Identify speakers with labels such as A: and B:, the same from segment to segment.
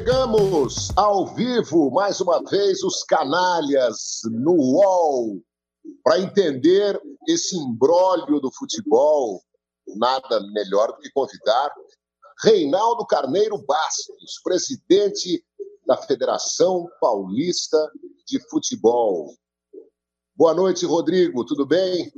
A: Chegamos ao vivo, mais uma vez, os canalhas no UOL, para entender esse imbróglio do futebol. Nada melhor do que convidar Reinaldo Carneiro Bastos, presidente da Federação Paulista de Futebol. Boa noite, Rodrigo, tudo bem?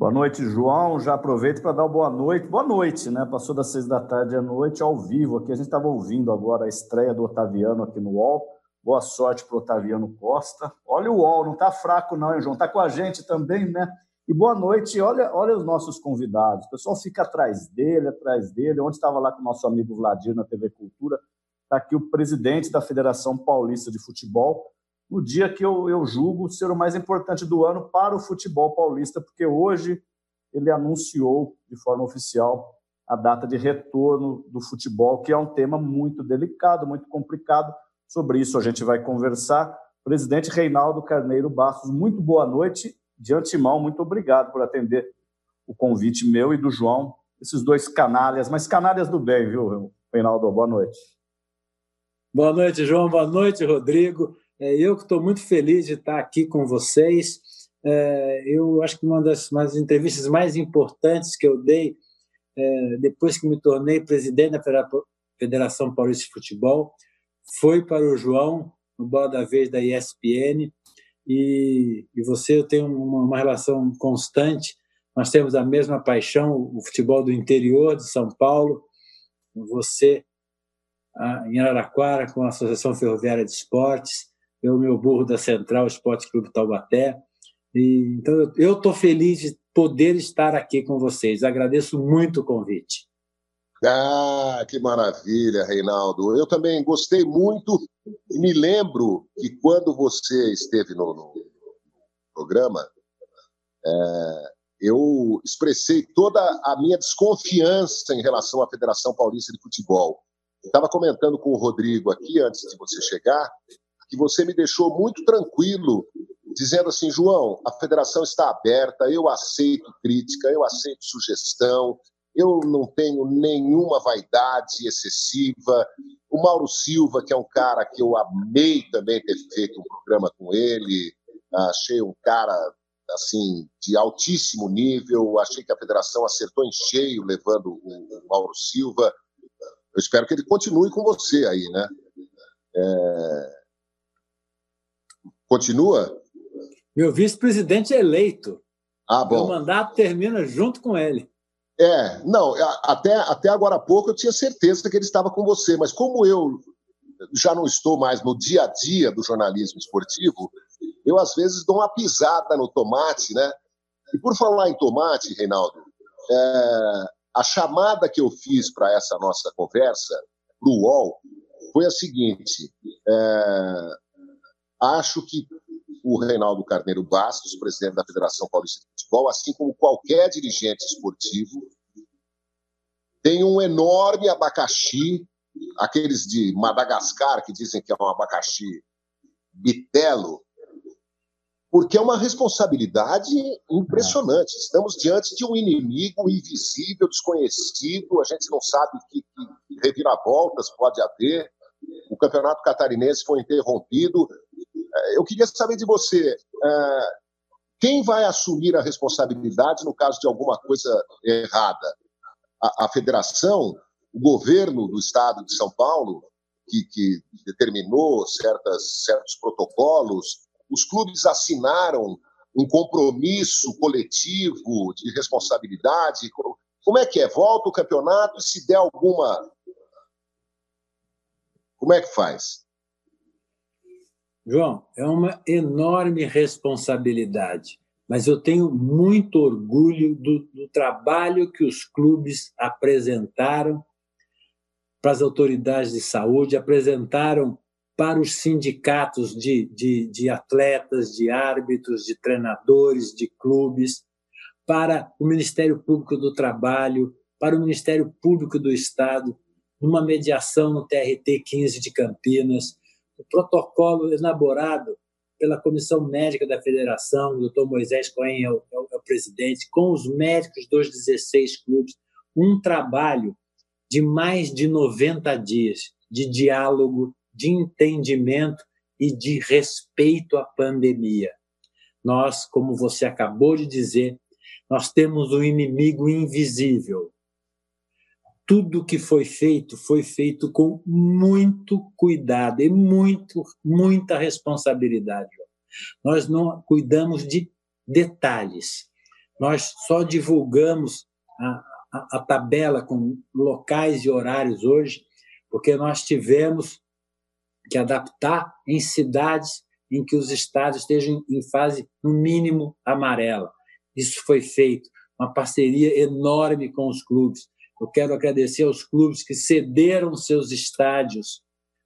B: Boa noite, João. Já aproveito para dar boa noite. Boa noite, né? Passou das seis da tarde à noite, ao vivo aqui. A gente estava ouvindo agora a estreia do Otaviano aqui no UOL. Boa sorte para o Otaviano Costa. Olha o UOL, não está fraco não, hein, João? Está com a gente também, né? E boa noite. Olha, olha os nossos convidados. O pessoal fica atrás dele, atrás dele. Onde estava lá com o nosso amigo Vladir na TV Cultura, está aqui o presidente da Federação Paulista de Futebol, no dia que eu, eu julgo ser o mais importante do ano para o futebol paulista, porque hoje ele anunciou de forma oficial a data de retorno do futebol, que é um tema muito delicado, muito complicado. Sobre isso a gente vai conversar. Presidente Reinaldo Carneiro Bastos, muito boa noite. De antemão, muito obrigado por atender o convite meu e do João, esses dois canalhas, mas canalhas do bem, viu, Reinaldo? Boa noite.
C: Boa noite, João. Boa noite, Rodrigo. É, eu que estou muito feliz de estar aqui com vocês. É, eu acho que uma das, uma das entrevistas mais importantes que eu dei é, depois que me tornei presidente da Federação Paulista de Futebol foi para o João, no Bola da Vez da ESPN, e, e você eu tenho uma, uma relação constante. Nós temos a mesma paixão, o futebol do interior de São Paulo. Você em Araraquara com a Associação Ferroviária de Esportes eu, meu burro da Central Esporte Clube Taubaté. E, então, eu estou feliz de poder estar aqui com vocês. Agradeço muito o convite.
A: Ah, que maravilha, Reinaldo. Eu também gostei muito e me lembro que quando você esteve no, no programa, é, eu expressei toda a minha desconfiança em relação à Federação Paulista de Futebol. Estava comentando com o Rodrigo aqui, antes de você chegar, que você me deixou muito tranquilo, dizendo assim: João, a federação está aberta, eu aceito crítica, eu aceito sugestão, eu não tenho nenhuma vaidade excessiva. O Mauro Silva, que é um cara que eu amei também ter feito um programa com ele, achei um cara assim de altíssimo nível, achei que a federação acertou em cheio levando o, Mauro Silva. Eu espero que ele continue com você aí, né? É, Continua?
C: Meu vice-presidente é eleito.
A: Ah, bom.
C: O mandato termina junto com ele.
A: É, não, até, até agora há pouco eu tinha certeza que ele estava com você, mas como eu já não estou mais no dia a dia do jornalismo esportivo, eu às vezes dou uma pisada no tomate, né? E por falar em tomate, Reinaldo, é, a chamada que eu fiz para essa nossa conversa, para o UOL, foi a seguinte: é, Acho que o Reinaldo Carneiro Bastos, presidente da Federação Paulista de Futebol, assim como qualquer dirigente esportivo, tem um enorme abacaxi, aqueles de Madagascar que dizem que é um abacaxi bitelo, porque é uma responsabilidade impressionante. Estamos diante de um inimigo invisível, desconhecido, a gente não sabe que, que reviravoltas pode haver. O campeonato catarinense foi interrompido, eu queria saber de você, é, quem vai assumir a responsabilidade no caso de alguma coisa errada? A, a federação, o governo do estado de São Paulo, que, que determinou certas, certos protocolos, os clubes assinaram um compromisso coletivo de responsabilidade. Como é que é? Volta o campeonato e se der alguma. Como é que faz?
C: João, é uma enorme responsabilidade, mas eu tenho muito orgulho do, do trabalho que os clubes apresentaram para as autoridades de saúde, apresentaram para os sindicatos de, de, de atletas, de árbitros, de treinadores, de clubes, para o Ministério Público do Trabalho, para o Ministério Público do Estado, numa mediação no TRT 15 de Campinas, o protocolo elaborado pela comissão médica da federação, o doutor Moisés Cohen é o, é, o, é o, presidente, com os médicos dos 16 clubes, um trabalho de mais de 90 dias. de diálogo, de entendimento e de respeito à pandemia. Nós, como você acabou de dizer, nós temos um inimigo invisível. Tudo que foi feito foi feito com muito cuidado e muito, muita responsabilidade. Nós não cuidamos de detalhes. Nós só divulgamos a, a, a tabela com locais e horários hoje, porque nós tivemos que adaptar em cidades em que os estados estejam em fase, no mínimo, amarela. Isso foi feito, uma parceria enorme com os clubes. Eu quero agradecer aos clubes que cederam seus estádios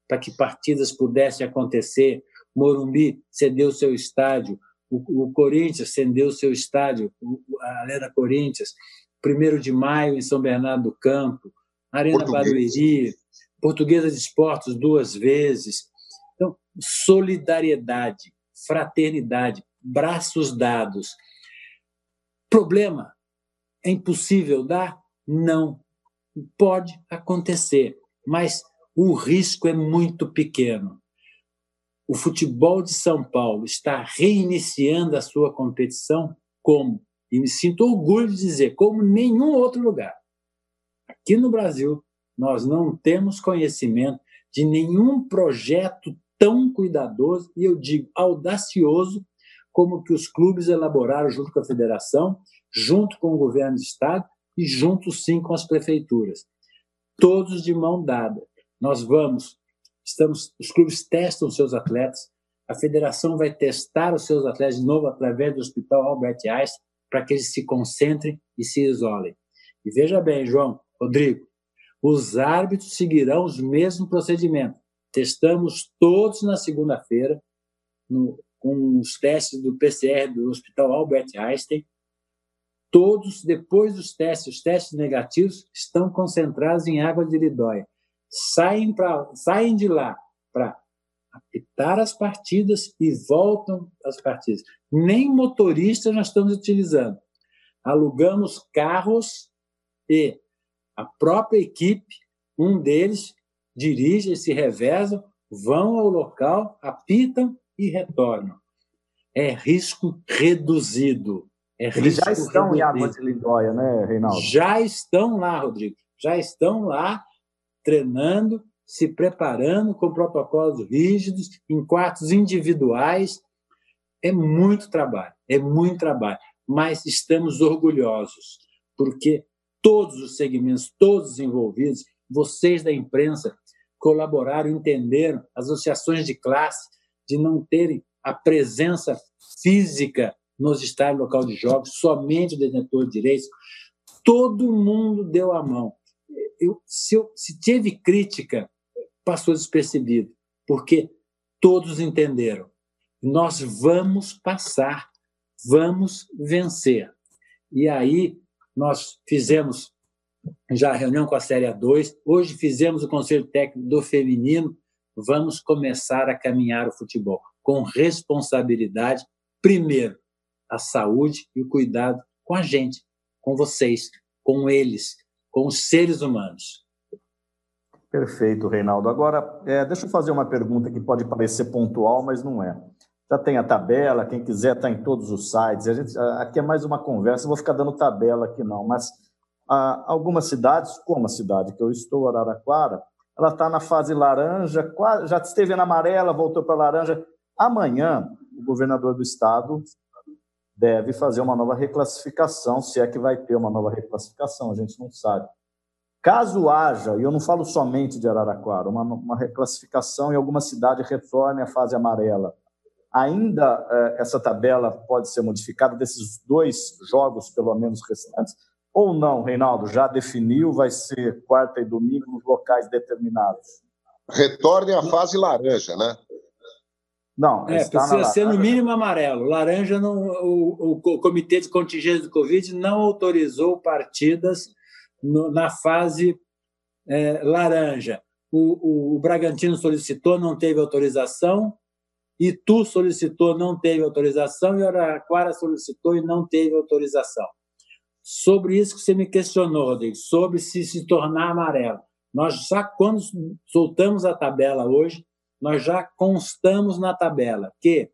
C: para que partidas pudessem acontecer. Morumbi cedeu seu estádio, o, o Corinthians cedeu seu estádio, a Arena Corinthians, 1 de maio em São Bernardo do Campo, Arena. Barueri, Portuguesa de Esportes duas vezes. Então, solidariedade, fraternidade, braços dados. Problema? É impossível dar? Não. Pode acontecer, mas o risco é muito pequeno. O futebol de São Paulo está reiniciando a sua competição como? E me sinto orgulho de dizer, como nenhum outro lugar. Aqui no Brasil, nós não temos conhecimento de nenhum projeto tão cuidadoso e eu digo audacioso como que os clubes elaboraram junto com a federação, junto com o governo do estado e junto sim com as prefeituras. Todos de mão dada. Nós vamos, estamos, os clubes testam seus atletas, a federação vai testar os seus atletas de novo através do Hospital Albert Einstein para que eles se concentrem e se isolem. E veja bem, João, Rodrigo, os árbitros seguirão os mesmos procedimentos. Testamos todos na segunda-feira, com os testes do PCR do Hospital Albert Einstein. Todos, depois dos testes, os testes negativos, estão concentrados em água de Lidóia. Saem, pra, saem de lá para apitar as partidas e voltam às partidas. Nem motorista nós estamos utilizando. Alugamos carros e a própria equipe, um deles dirige, se revezam, vão ao local, apitam e retornam. É risco reduzido. É
B: Eles já estão em Água de Lindóia, né, Reinaldo?
C: Já estão lá, Rodrigo. Já estão lá treinando, se preparando com protocolos rígidos, em quartos individuais. É muito trabalho, é muito trabalho. Mas estamos orgulhosos, porque todos os segmentos, todos os envolvidos, vocês da imprensa colaboraram, entenderam, as associações de classe, de não terem a presença física nos estádios local de jogos, somente o detentor de direitos. Todo mundo deu a mão. Eu, se, eu, se teve crítica, passou despercebido, porque todos entenderam. Nós vamos passar, vamos vencer. E aí nós fizemos já a reunião com a Série A2, hoje fizemos o Conselho Técnico do Feminino, vamos começar a caminhar o futebol com responsabilidade, primeiro, a saúde e o cuidado com a gente, com vocês, com eles, com os seres humanos.
B: Perfeito, Reinaldo. Agora, é, deixa eu fazer uma pergunta que pode parecer pontual, mas não é já tem a tabela, quem quiser está em todos os sites. A gente, aqui é mais uma conversa, não vou ficar dando tabela aqui não, mas ah, algumas cidades, como a cidade que eu estou, Araraquara, ela está na fase laranja, já esteve na amarela, voltou para laranja. Amanhã, o governador do estado deve fazer uma nova reclassificação, se é que vai ter uma nova reclassificação, a gente não sabe. Caso haja, e eu não falo somente de Araraquara, uma, uma reclassificação em alguma cidade retorne à fase amarela, Ainda eh, essa tabela pode ser modificada desses dois jogos, pelo menos restantes, ou não, Reinaldo? Já definiu, vai ser quarta e domingo nos locais determinados?
A: Retorne à fase laranja, né?
C: Não, é, precisa ser no mínimo amarelo. Laranja, não, o, o, Comitê de Contingência do Covid não autorizou partidas no, na fase é, laranja. O, o, o Bragantino solicitou, não teve autorização. Itu solicitou, não teve autorização, e Araraquara solicitou e não teve autorização. Sobre isso que você me questionou, Rodrigo, sobre se se tornar amarelo. Nós já, quando soltamos a tabela hoje, nós já constamos na tabela que,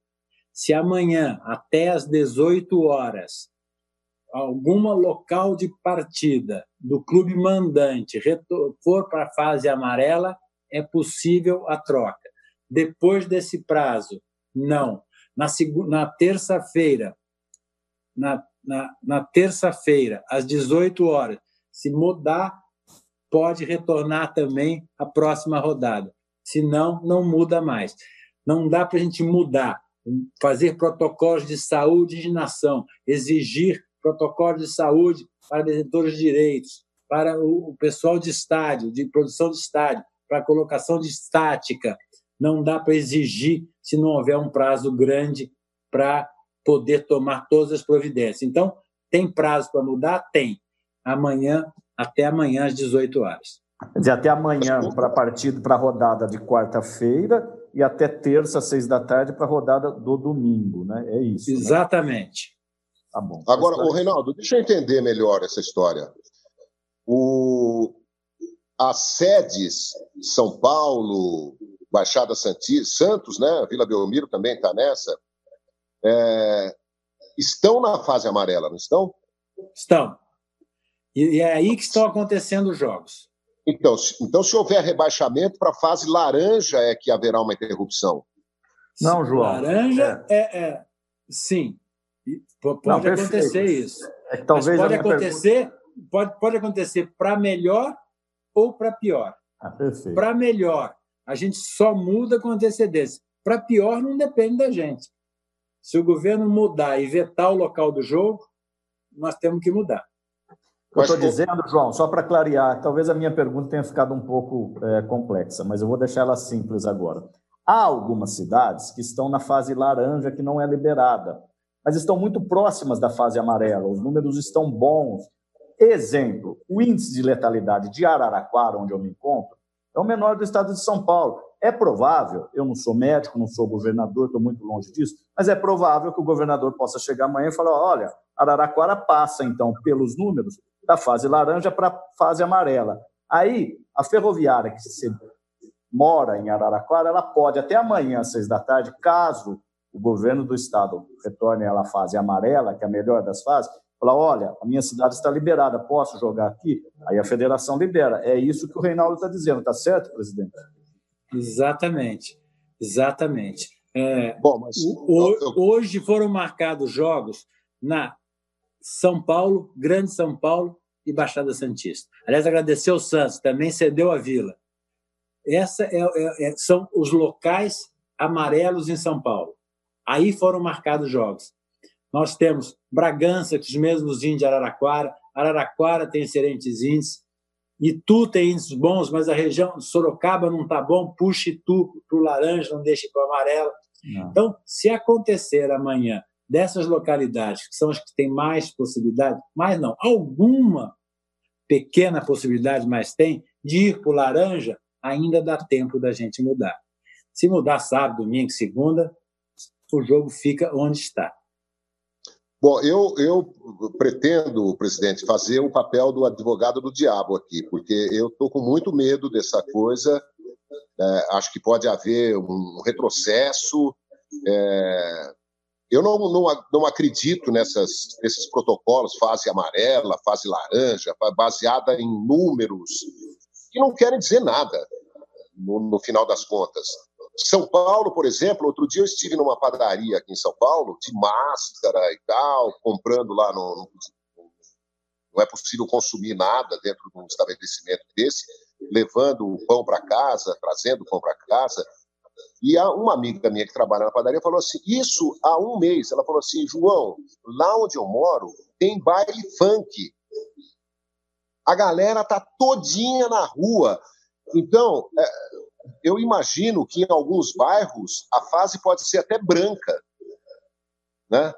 C: se amanhã, até às 18 horas, alguma local de partida do clube mandante for para a fase amarela, é possível a troca. Depois desse prazo, não. Na, na terça-feira, na, na, na terça-feira, às 18 horas, se mudar, pode retornar também a próxima rodada. Se não, não muda mais. Não dá para a gente mudar, fazer protocolos de saúde de nação, exigir protocolos de saúde para detentores de direitos, para o pessoal de estádio, de produção de estádio, para colocação de estática. Não dá para exigir se não houver um prazo grande para poder tomar todas as providências. Então, tem prazo para mudar? Tem. Amanhã, até amanhã às 18 horas.
B: Quer dizer, até amanhã para a partida, para a rodada de quarta-feira e até terça, às seis da tarde, para a rodada do domingo, né? É isso.
C: Né? Exatamente.
A: Né? Tá bom. Agora, o Reinaldo, deixa eu entender melhor essa história. O... As sedes, São Paulo, Baixada Santista, Santos, né? Vila Belmiro também está nessa. É... Estão na fase amarela, não estão?
C: Estão. E é aí que estão acontecendo os jogos.
A: Então, então se houver rebaixamento para a fase laranja, é que haverá uma interrupção.
C: Não, João. Laranja é, é, é sim. Pode Não, acontecer isso. É que talvez Mas pode acontecer, pergunta... pode, pode acontecer para melhor ou para pior.
B: Ah,
C: para melhor, a gente só muda com antecedência. Para pior, não depende da gente. Se o governo mudar e vetar o local do jogo, nós temos que mudar.
B: Eu estou dizendo, João, só para clarear, talvez a minha pergunta tenha ficado um pouco é, complexa, mas eu vou deixar ela simples agora. Há algumas cidades que estão na fase laranja que não é liberada, mas estão muito próximas da fase amarela, os números estão bons. Exemplo, o índice de letalidade de Araraquara, onde eu me encontro, é o menor do estado de São Paulo. É provável, eu não sou médico, não sou governador, estou muito longe disso, mas é provável que o governador possa chegar amanhã e falar: olha, Araraquara passa, então, pelos números, da fase laranja para a fase amarela. Aí, a ferroviária que se mora em Araraquara, ela pode, até amanhã, às seis da tarde, caso o governo do estado retorne ela à fase amarela, que é a melhor das fases, falar, olha, a minha cidade está liberada, posso jogar aqui? Aí a federação libera. É isso que o Reinaldo está dizendo, está certo, presidente?
C: Exatamente, exatamente. É, Bom, mas... Hoje foram marcados jogos na São Paulo, Grande São Paulo e Baixada Santista. Aliás, agradecer ao Santos, também cedeu a Vila. Essa é, é, é, são os locais amarelos em São Paulo. Aí foram marcados jogos. Nós temos Bragança, que os mesmos índios de Araraquara, Araraquara tem excelentes índices, Itu tem índices bons, mas a região de Sorocaba não está bom, puxa Itu para o laranja, não deixe para o amarelo. Não. Então, se acontecer amanhã dessas localidades, que são as que têm mais possibilidade, mais não, alguma pequena possibilidade mais tem, de ir para o laranja, ainda dá tempo da gente mudar. Se mudar sábado, domingo, segunda, o jogo fica onde está.
A: Bom, eu, eu pretendo, presidente, fazer o papel do advogado do diabo aqui, porque eu estou com muito medo dessa coisa. É, acho que pode haver um retrocesso. É, eu não, não, não acredito nessas, nesses protocolos, fase amarela, fase laranja, baseada em números que não querem dizer nada, no, no final das contas. São Paulo, por exemplo, outro dia eu estive numa padaria aqui em São Paulo, de máscara e tal, comprando lá no, no não é possível consumir nada dentro de um estabelecimento desse, levando o pão para casa, trazendo o pão para casa. E uma amiga minha que trabalha na padaria falou assim: Isso há um mês. Ela falou assim: João, lá onde eu moro tem baile funk. A galera tá todinha na rua. Então, é, eu imagino que em alguns bairros a fase pode ser até branca. Né?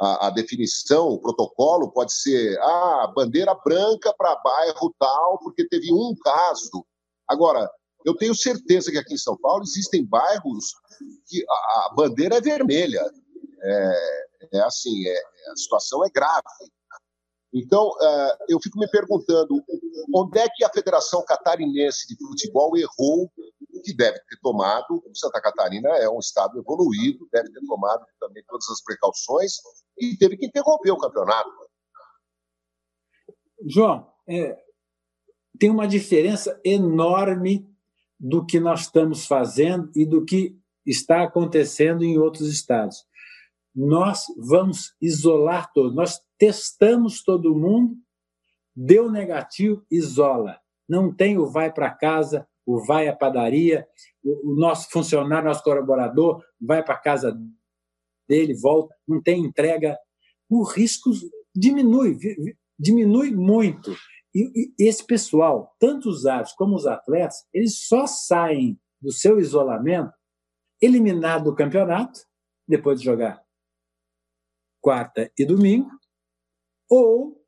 A: A, a definição, o protocolo pode ser ah, bandeira branca para bairro tal, porque teve um caso. Agora, eu tenho certeza que aqui em São Paulo existem bairros que a, bandeira é vermelha. É, é assim, é, a situação é grave. Então, uh, eu fico me perguntando onde é que a Federação Catarinense de Futebol errou, que deve ter tomado. Santa Catarina é um estado evoluído, deve ter tomado também todas as precauções e teve que interromper o campeonato.
C: João, é, tem uma diferença enorme do que nós estamos fazendo e do que está acontecendo em outros estados. Nós vamos isolar todos. Nós testamos todo mundo, deu negativo, isola. Não tem o vai para casa, o vai à padaria, o, nosso funcionário, nosso colaborador vai para casa dele, volta, não tem entrega. O risco diminui, diminui muito. E, e esse pessoal, tanto os árbitros como os atletas, eles só saem do seu isolamento eliminado do campeonato, depois de jogar quarta e domingo, ou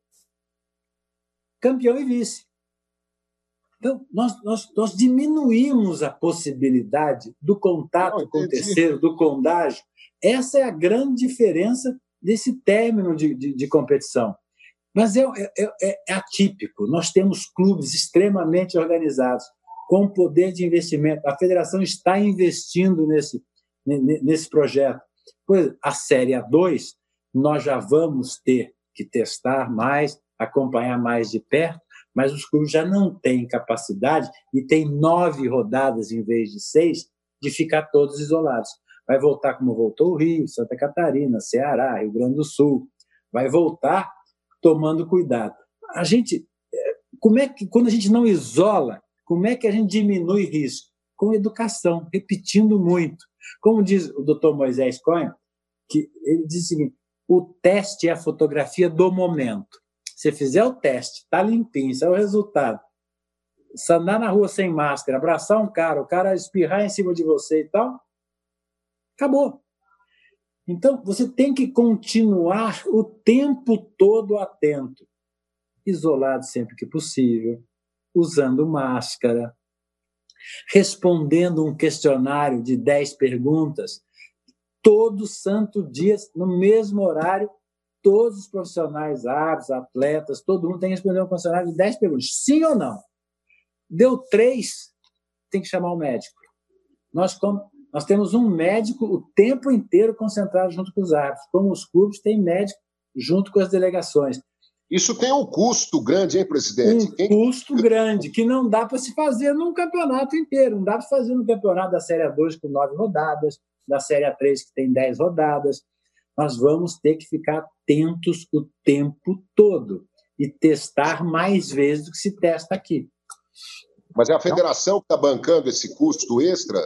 C: campeão e vice. Então, nós, nós, nós diminuímos a possibilidade do contato Não, com o terceiro, do condágio. Essa é a grande diferença desse término de, de, de competição. Mas é, é, é, atípico. Nós temos clubes extremamente organizados, com poder de investimento. A federação está investindo nesse, nesse projeto. Pois a Série A2, nós já vamos ter que testar mais, acompanhar mais de perto, mas os clubes já não têm capacidade e tem nove rodadas em vez de seis de ficar todos isolados. Vai voltar como voltou o Rio, Santa Catarina, Ceará, Rio Grande do Sul. Vai voltar tomando cuidado. A gente, é, como é que quando a gente não isola, como é que a gente diminui risco? Com educação, repetindo muito. Como diz o Dr. Moisés Cohen, que ele diz o seguinte: o teste é a fotografia do momento. Se fizer o teste, tá limpinho, isso é o resultado. Se andar na rua sem máscara, abraçar um cara, o cara espirrar em cima de você e tal, acabou. Então, você tem que continuar o tempo todo atento, isolado sempre que possível, usando máscara, respondendo um questionário de 10 perguntas todo santo dia, no mesmo horário, todos os profissionais, árbitros, atletas, todo mundo tem que responder um questionário de 10 perguntas. Sim ou não? Deu três, tem que chamar o médico. Nós, nós temos um médico o tempo inteiro concentrado junto com os árbitros. Como os clubes, tem médico junto com as delegações.
A: Isso tem um custo grande, hein, presidente?
C: Um Quem... custo grande, que não dá para se fazer num campeonato inteiro. Não dá para fazer num campeonato da Série 2 com nove rodadas, da Série A3, que tem 10 rodadas. Nós vamos ter que ficar atentos o tempo todo e testar mais vezes do que se testa aqui.
A: Mas é a federação que está bancando esse custo extra?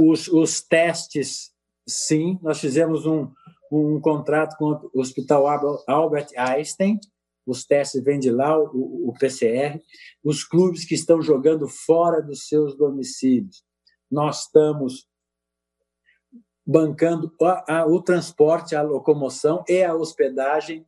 C: Os, os testes, sim. Nós fizemos um, um contrato com o Hospital Albert Einstein. Os testes vêm de lá, o, o PCR. Os clubes que estão jogando fora dos seus domicílios. Nós estamos bancando a, a, o transporte, a locomoção e a hospedagem.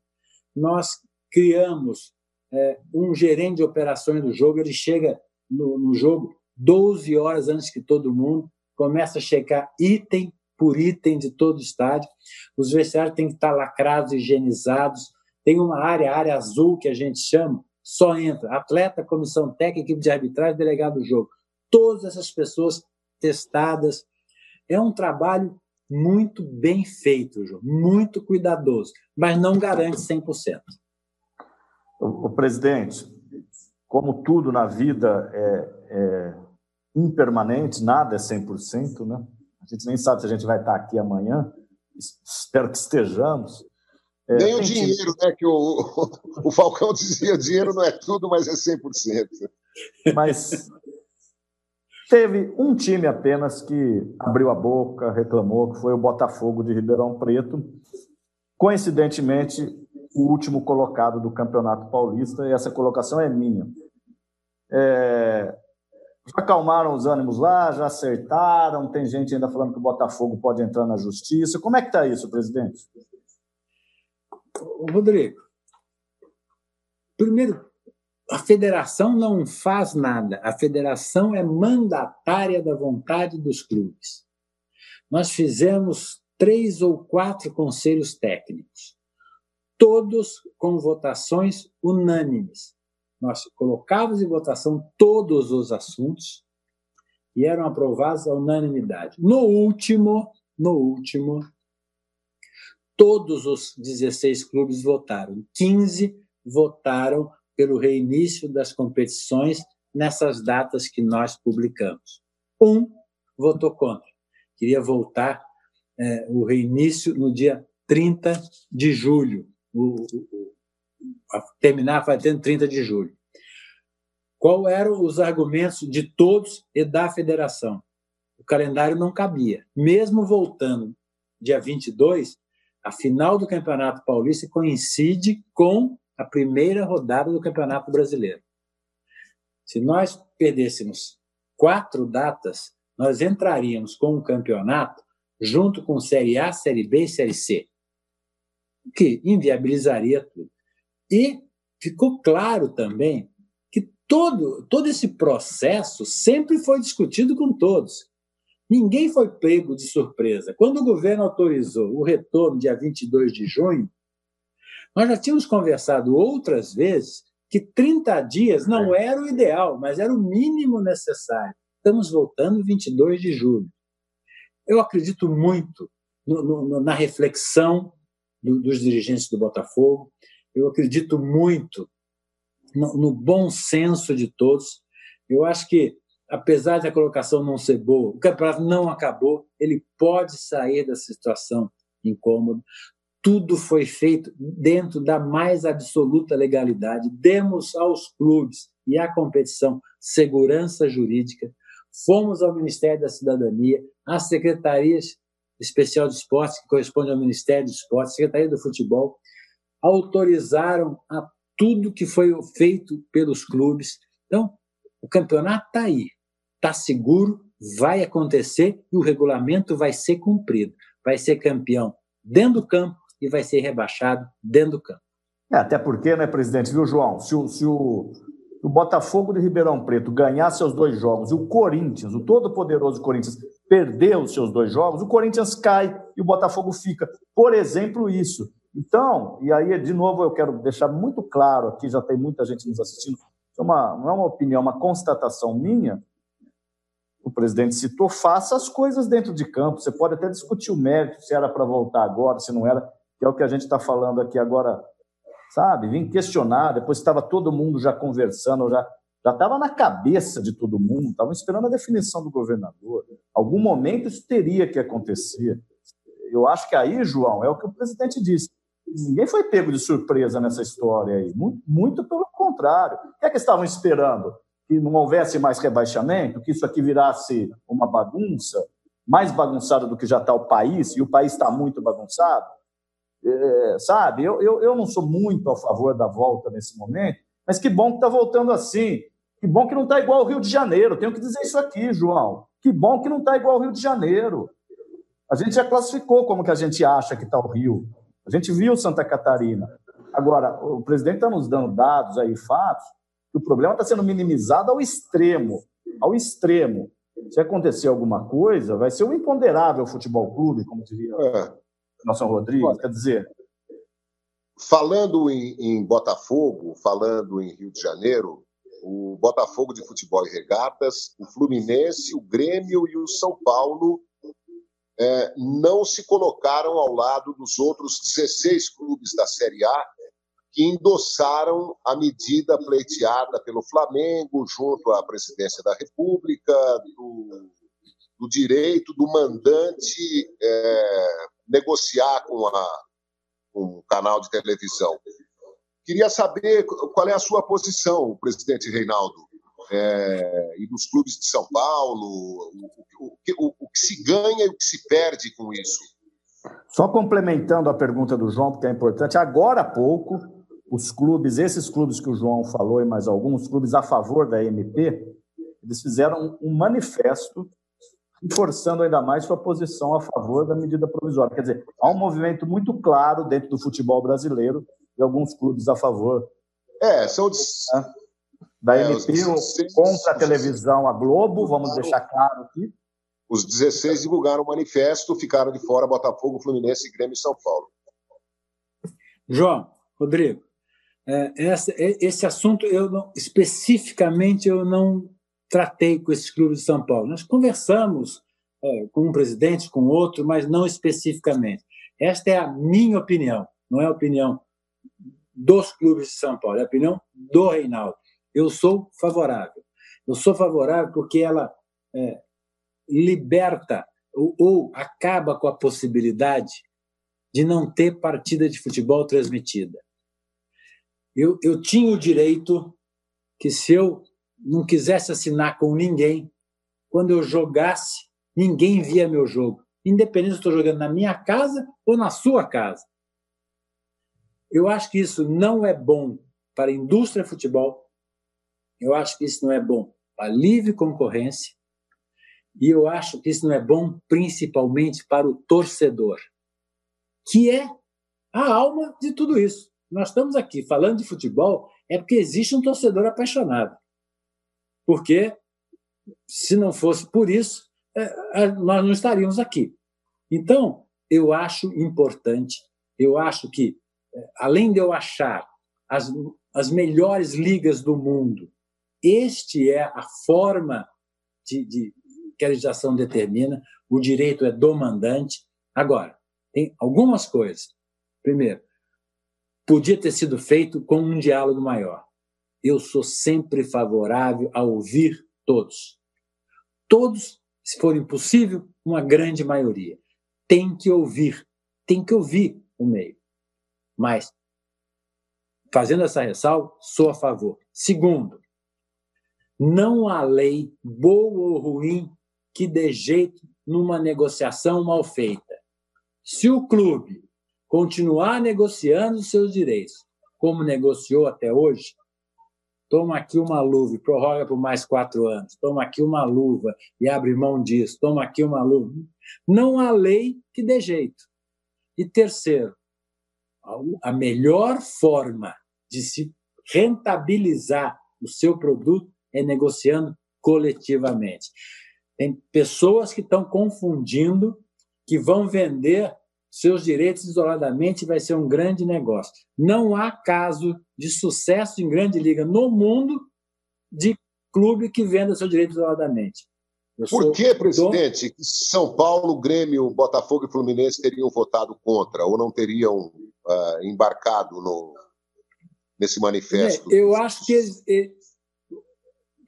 C: Nós criamos é, um gerente de operações do jogo, ele chega no, no jogo 12 horas antes que todo mundo, começa a checar item por item de todo o estádio. Os vestiários têm que estar lacrados, higienizados. Tem uma área, a área azul, que a gente chama, só entra atleta, comissão técnica, equipe de arbitragem, delegado do jogo. Todas essas pessoas testadas. É um trabalho muito bem feito, João, muito cuidadoso, mas não garante 100%.
B: O, o presidente, como tudo na vida é, é impermanente, nada é 100%, né? A gente nem sabe se a gente vai estar aqui amanhã, espero que estejamos.
A: É, Nem o dinheiro, né? Que o, o Falcão dizia: dinheiro não é tudo, mas é 100%.
B: Mas Teve um time apenas que abriu a boca, reclamou, que foi o Botafogo de Ribeirão Preto. Coincidentemente, o último colocado do Campeonato Paulista, e essa colocação é minha. É... Já acalmaram os ânimos lá, já acertaram, tem gente ainda falando que o Botafogo pode entrar na justiça. Como é que está isso, presidente?
C: Rodrigo, primeiro, a federação não faz nada, a federação é mandatária da vontade dos clubes. Nós fizemos três ou quatro conselhos técnicos. todos com votações unânimes. Nós colocávamos em votação todos os assuntos e eram aprovados à unanimidade. No último, no último, todos os 16 clubes votaram. 15 votaram pelo reinício das competições nessas datas que nós publicamos. Um votou contra. Queria voltar é, o reinício no dia 30 de julho. O, terminar ter 30 de julho. Qual eram os argumentos de todos e da federação? O calendário não cabia. Mesmo voltando dia 22, a final do Campeonato Paulista coincide com a primeira rodada do Campeonato Brasileiro. Se nós perdêssemos quatro datas, nós entraríamos com o campeonato junto com Série A, Série B e Série C, o que inviabilizaria tudo. E ficou claro também que todo, todo esse processo sempre foi discutido com todos. Ninguém foi pego de surpresa. Quando o governo autorizou o retorno dia 22 de junho, nós já tínhamos conversado outras vezes que 30 dias não é. era o ideal, mas era o mínimo necessário. Estamos voltando 22 de julho. Eu acredito muito no, no, na reflexão do, dos dirigentes do Botafogo, eu acredito muito no, no bom senso de todos. Eu acho que apesar da colocação não ser boa, o campeonato não acabou, ele pode sair dessa situação incômoda. Tudo foi feito dentro da mais absoluta legalidade. Demos aos clubes e à competição segurança jurídica. Fomos ao Ministério da Cidadania, às secretarias especial de esportes, que corresponde ao Ministério do Esporte, Secretaria do Futebol, autorizaram a tudo que foi feito pelos clubes. Então, o campeonato está aí, está seguro, vai acontecer e o regulamento vai ser cumprido. Vai ser campeão dentro do campo e vai ser rebaixado dentro do campo.
B: É, até porque, né, presidente, viu, João? Se o, se o, o Botafogo de Ribeirão Preto ganhar seus dois jogos e o Corinthians, o todo-poderoso Corinthians, perder os seus dois jogos, o Corinthians cai e o Botafogo fica. Por exemplo, isso. Então, e aí, de novo, eu quero deixar muito claro aqui, já tem muita gente nos assistindo, é uma, não é uma opinião, é uma constatação minha. O presidente citou, faça as coisas dentro de campo. Você pode até discutir o mérito, se era para voltar agora, se não era, que é o que a gente está falando aqui agora, sabe? Vim questionar, depois estava todo mundo já conversando, já já estava na cabeça de todo mundo, estavam esperando a definição do governador. Algum momento isso teria que acontecer. Eu acho que aí, João, é o que o presidente disse. Ninguém foi pego de surpresa nessa história aí. Muito, muito pelo contrário. O que é que estavam esperando? Que não houvesse mais rebaixamento? Que isso aqui virasse uma bagunça? Mais bagunçado do que já está o país? E o país está muito bagunçado? É, sabe? Eu, eu, eu não sou muito a favor da volta nesse momento, mas que bom que está voltando assim. Que bom que não está igual ao Rio de Janeiro. Tenho que dizer isso aqui, João. Que bom que não está igual ao Rio de Janeiro. A gente já classificou como que a gente acha que está o Rio. A gente viu Santa Catarina. Agora, o presidente está nos dando dados aí, fatos, que o problema está sendo minimizado ao extremo. Ao extremo. Se acontecer alguma coisa, vai ser um imponderável futebol clube, como diria é. nosso Rodrigues. Quer dizer.
A: Falando em, em Botafogo, falando em Rio de Janeiro, o Botafogo de Futebol e Regatas, o Fluminense, o Grêmio e o São Paulo é, não se colocaram ao lado dos outros 16 clubes da Série A que endossaram a medida pleiteada pelo Flamengo junto à presidência da República, do, do direito do mandante é, negociar com, a, o canal de televisão. Queria saber qual é a sua posição, presidente Reinaldo, é, e dos clubes de São Paulo, o, que se ganha e o que se perde com isso.
B: Só complementando a pergunta do João, porque é importante, agora há pouco, os clubes, esses clubes que o João falou e mais alguns, clubes a favor da MP, eles fizeram um manifesto reforçando ainda mais sua posição a favor da medida provisória. Quer dizer, há um movimento muito claro dentro do futebol brasileiro e alguns clubes a favor.
A: É, são.
B: Né? Da é, MP contra a televisão, a Globo, vamos deixar claro aqui.
A: Os 16 divulgaram o manifesto, ficaram de fora Botafogo, Fluminense, Grêmio e São Paulo.
C: João, Rodrigo, é, essa, é, esse assunto eu não, especificamente eu não tratei com esses clubes de São Paulo. Nós conversamos é, com um presidente, com outro, mas não especificamente. Esta é a minha opinião, não é a opinião dos clubes de São Paulo, é a opinião do Reinaldo. Eu sou favorável. Eu sou favorável porque ela é, liberta ou, ou acaba com a possibilidade de não ter partida de futebol transmitida. Eu, eu tinha o direito que, se eu não quisesse assinar com ninguém, quando eu jogasse, ninguém via meu jogo, independente se estou jogando na minha casa ou na sua casa. Eu acho que isso não é bom para a indústria futebol, eu acho que isso não é bom para a livre concorrência, e eu acho que isso não é bom principalmente para o torcedor, que é a alma de tudo isso. Nós estamos aqui falando de futebol é porque existe um torcedor apaixonado. Porque se não fosse por isso, é, nós não estaríamos aqui. Então, eu acho importante, eu acho que, é, além de eu achar as, as melhores ligas do mundo, este é a forma de, de, que a legislação determina, o direito é do mandante. Agora, tem algumas coisas. Primeiro, podia ter sido feito com um diálogo maior. Eu sou sempre favorável a ouvir todos. Todos, se for impossível, uma grande maioria. Tem que ouvir, tem que ouvir o meio. Mas, fazendo essa ressalva, sou a favor. Segundo, não há lei, boa ou ruim, que dê jeito numa negociação mal feita. Se o clube continuar negociando seus direitos, como negociou até hoje, toma aqui uma luva e prorroga por mais quatro anos, toma aqui uma luva e abre mão disso, toma aqui uma luva. Não há lei que dê jeito. E terceiro, a melhor forma de se rentabilizar o seu produto é negociando coletivamente. Tem pessoas que estão confundindo que vão vender seus direitos isoladamente vai ser um grande negócio. Não há caso de sucesso em grande liga no mundo de clube que venda seus direitos isoladamente.
A: Eu Por que, presidente, do... São Paulo, Grêmio, Botafogo e Fluminense teriam votado contra ou não teriam uh, embarcado no, nesse manifesto?
C: É, eu acho que eles,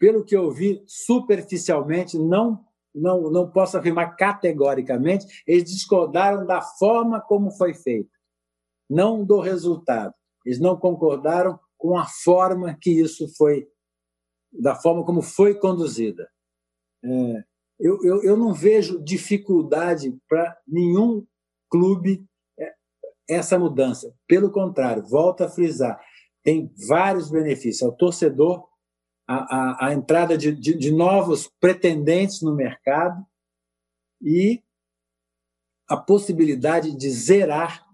C: pelo que eu vi superficialmente, não, não, não posso afirmar categoricamente, eles discordaram da forma como foi feito, não do resultado. Eles não concordaram com a forma que isso foi, da forma como foi conduzida. É, eu, eu, eu não vejo dificuldade para nenhum clube é, essa mudança. Pelo contrário, volto a frisar, tem vários benefícios ao torcedor, a, a, a entrada de, de, de novos pretendentes no mercado e a possibilidade de zerar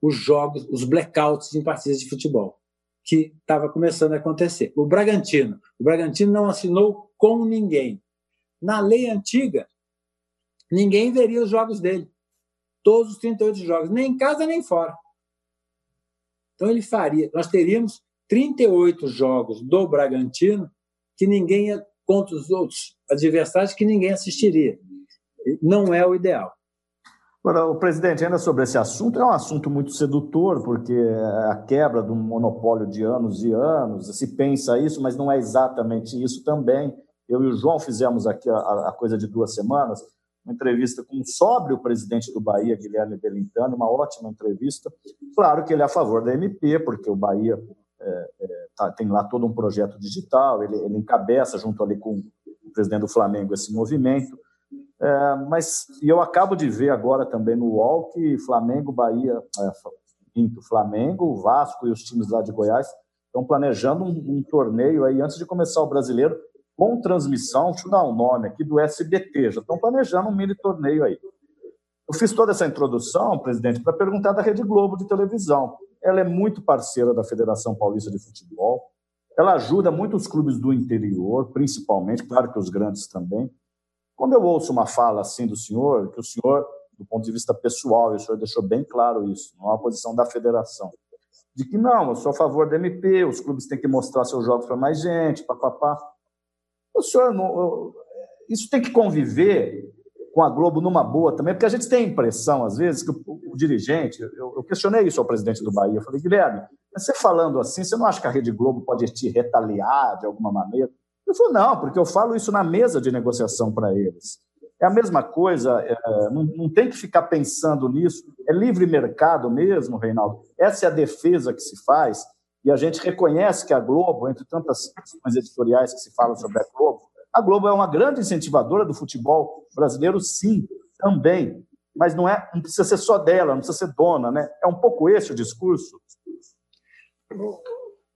C: os jogos, os blackouts em partidas de futebol, que estava começando a acontecer. O Bragantino, o Bragantino não assinou com ninguém. Na lei antiga, ninguém veria os jogos dele. Todos os 38 jogos, nem em casa nem fora. Então ele faria, nós teríamos 38 jogos do Bragantino que ninguém ia contra os outros adversários que ninguém assistiria. Não é o ideal.
B: Agora, o presidente, ainda sobre esse assunto, é um assunto muito sedutor, porque é a quebra de um monopólio de anos e anos, se pensa isso, mas não é exatamente isso também. Eu e o João fizemos aqui a, a coisa de duas semanas, uma entrevista com o sóbrio presidente do Bahia, Guilherme Belintani, uma ótima entrevista. Claro que ele é a favor da MP, porque o Bahia é, é, tá, tem lá todo um projeto digital, ele, ele, encabeça junto ali com o presidente do Flamengo esse movimento. É, mas e eu acabo de ver agora também no UOL que Flamengo, Bahia, é, Flamengo, Vasco e os times lá de Goiás estão planejando um, um, torneio aí antes de começar o brasileiro com transmissão, deixa eu dar um nome aqui, do SBT, já estão planejando um mini torneio aí. Eu fiz toda essa introdução, presidente, para perguntar da Rede Globo de televisão. Ela é muito parceira da Federação Paulista de Futebol. Ela ajuda muitos clubes do interior, principalmente, claro que os grandes também. Quando eu ouço uma fala assim do senhor, que o senhor, do ponto de vista pessoal, o senhor deixou bem claro isso, não é uma posição da federação. de que não, eu sou a favor da MP, os clubes têm que mostrar seus jogos para mais gente, papapá. O senhor não, isso tem que conviver com a Globo numa boa também, porque a gente tem a impressão, às vezes, que o, o dirigente, eu, eu, questionei isso ao presidente do Bahia, eu falei, Guilherme, você falando assim, você não acha que a Rede Globo pode te retaliar de alguma maneira? Ele falou, não, porque eu falo isso na mesa de negociação para eles. É a mesma coisa, é, não, não, tem que ficar pensando nisso. É livre mercado mesmo, Reinaldo. Essa é a defesa que se faz, e a gente reconhece que a Globo, entre tantas questões editoriais que se falam sobre a Globo, a Globo é uma grande incentivadora do futebol brasileiro, sim, também. Mas não, é, não precisa ser só dela, não precisa ser dona, né? É um pouco esse o discurso.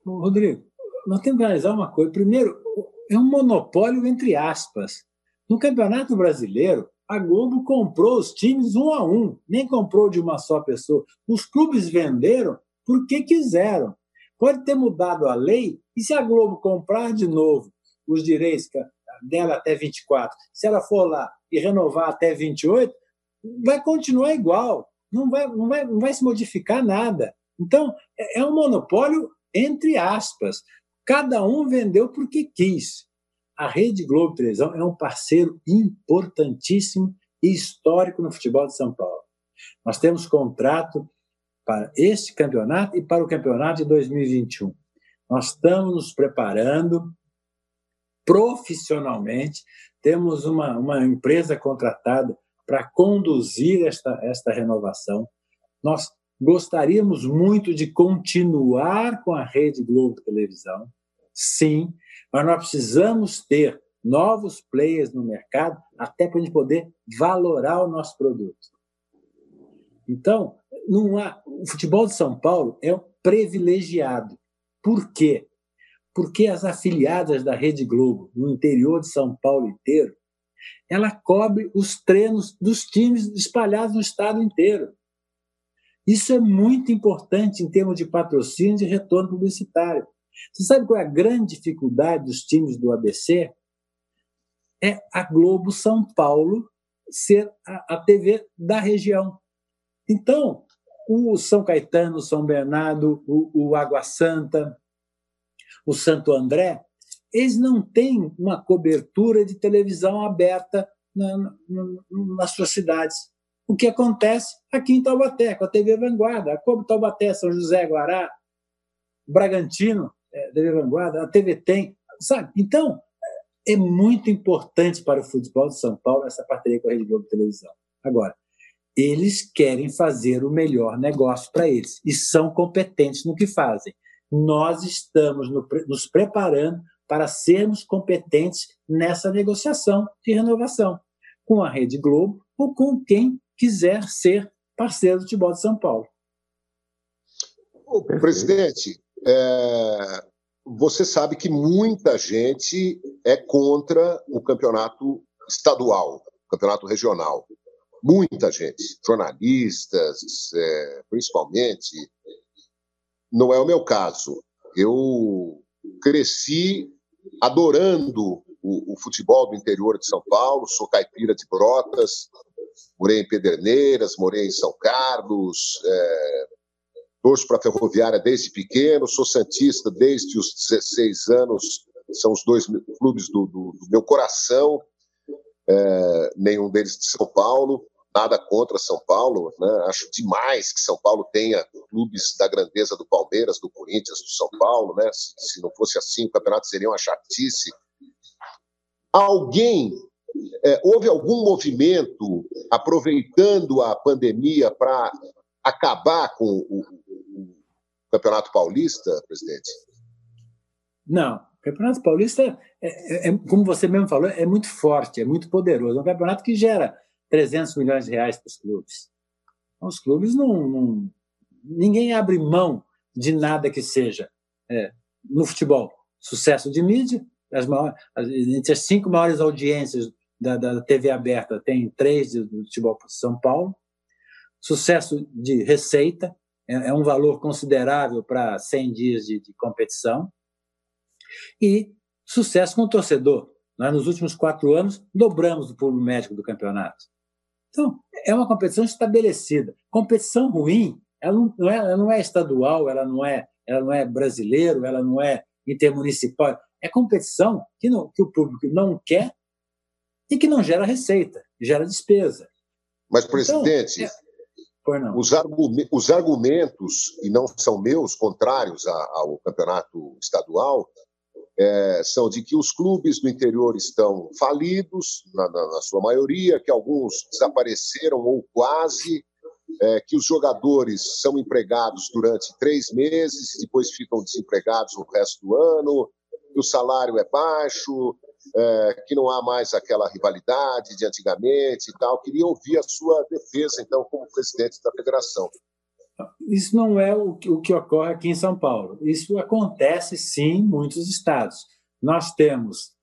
C: Rodrigo, nós temos que analisar uma coisa. Primeiro, é um monopólio entre aspas. No Campeonato Brasileiro, a Globo comprou os times um a um, nem comprou de uma só pessoa. Os clubes venderam porque quiseram. Pode ter mudado a lei, e se a Globo comprar de novo os direitos dela até 24, se ela for lá e renovar até 28, vai continuar igual, não vai, não vai, não vai se modificar nada. Então, é, é um monopólio entre aspas. Cada um vendeu porque quis. A Rede Globo Televisão é um parceiro importantíssimo e histórico no futebol de São Paulo. Nós temos contrato para este campeonato e para o campeonato de 2021. Nós estamos nos preparando profissionalmente. Temos uma, uma empresa contratada para conduzir esta, esta renovação. Nós gostaríamos muito de continuar com a Rede Globo Televisão, sim, mas nós precisamos ter novos players no mercado até para a gente poder valorar o nosso produto. Então, não há, o futebol de São Paulo é privilegiado. Por quê? Porque as afiliadas da Rede Globo no interior de São Paulo inteiro, ela cobre os treinos dos times espalhados no estado inteiro. Isso é muito importante em termos de patrocínio e retorno publicitário. Você sabe qual é a grande dificuldade dos times do ABC? É a Globo São Paulo ser a, a TV da região. Então, o São Caetano, o São Bernardo, o, o Água Santa, o Santo André, eles não têm uma cobertura de televisão aberta na, na, nas suas cidades. O que acontece aqui em Taubaté, com a TV Vanguarda, a Taubaté, São José, Guará, Bragantino, é, TV Vanguarda, a TV tem, sabe? Então, é muito importante para o futebol de São Paulo essa parceria com a Rede Globo Televisão. Agora, eles querem fazer o melhor negócio para eles e são competentes no que fazem nós estamos no, nos preparando para sermos competentes nessa negociação de renovação com a Rede Globo ou com quem quiser ser parceiro do futebol de São Paulo.
A: O presidente, é, você sabe que muita gente é contra o campeonato estadual, o campeonato regional. Muita gente, jornalistas, é, principalmente, não é o meu caso. Eu cresci adorando o, o, futebol do interior de São Paulo, sou caipira de Brotas, morei em Pederneiras, morei em São Carlos, é, torço para a Ferroviária desde pequeno, sou Santista desde os 16 anos, são os dois clubes do, do, do meu coração, é, nenhum deles de São Paulo nada contra São Paulo, né? acho demais que São Paulo tenha clubes da grandeza do Palmeiras, do Corinthians, do São Paulo, né? se, se não fosse assim, o campeonato seria uma chatice. Alguém, é, houve algum movimento aproveitando a pandemia para acabar com o, o, Campeonato Paulista, presidente?
C: Não, o Campeonato Paulista, é, é, é, como você mesmo falou, é muito forte, é muito poderoso. É um campeonato que gera 300 milhões de reais para os clubes. Então, os clubes não, não, Ninguém abre mão de nada que seja. É, no futebol, sucesso de mídia, as maiores, entre as cinco maiores audiências da, da TV aberta, tem três do futebol para São Paulo. Sucesso de receita, é, é um valor considerável para 100 dias de, de competição. E sucesso com o torcedor. Nós, nos últimos quatro anos, dobramos o público médico do campeonato. Então, é uma competição estabelecida. Competição ruim ela não, é, ela não é estadual, ela não é, ela não é brasileiro, ela não é intermunicipal. É competição que, não, que o público não quer e que não gera receita, gera despesa.
A: Mas, então, presidente, então, é... os, argumentos, os, argumentos, e não são meus, contrários ao campeonato estadual, é, são de que os clubes do interior estão falidos, na, na, na sua maioria, que alguns desapareceram ou quase, é, que os jogadores são empregados durante três meses e depois ficam desempregados o resto do ano, que o salário é baixo, é, que não há mais aquela rivalidade de antigamente e tal. Queria ouvir a sua defesa, então, como presidente da federação.
C: Isso não é o que, o que ocorre aqui em São Paulo. Isso acontece, sim, em muitos estados. Nós temos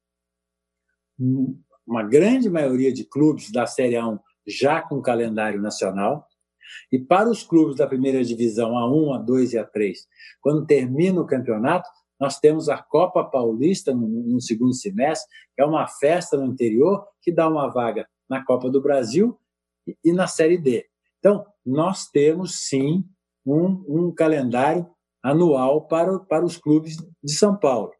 C: uma grande maioria de clubes da Série A1 já com calendário nacional. E para os clubes da primeira divisão, A1, A2 e A3, quando termina o campeonato, nós temos a Copa Paulista no, no, segundo semestre, que é uma festa no interior que dá uma vaga na Copa do Brasil e, e na Série D. Então, nós temos sim um, um calendário anual para, para os clubes de São Paulo.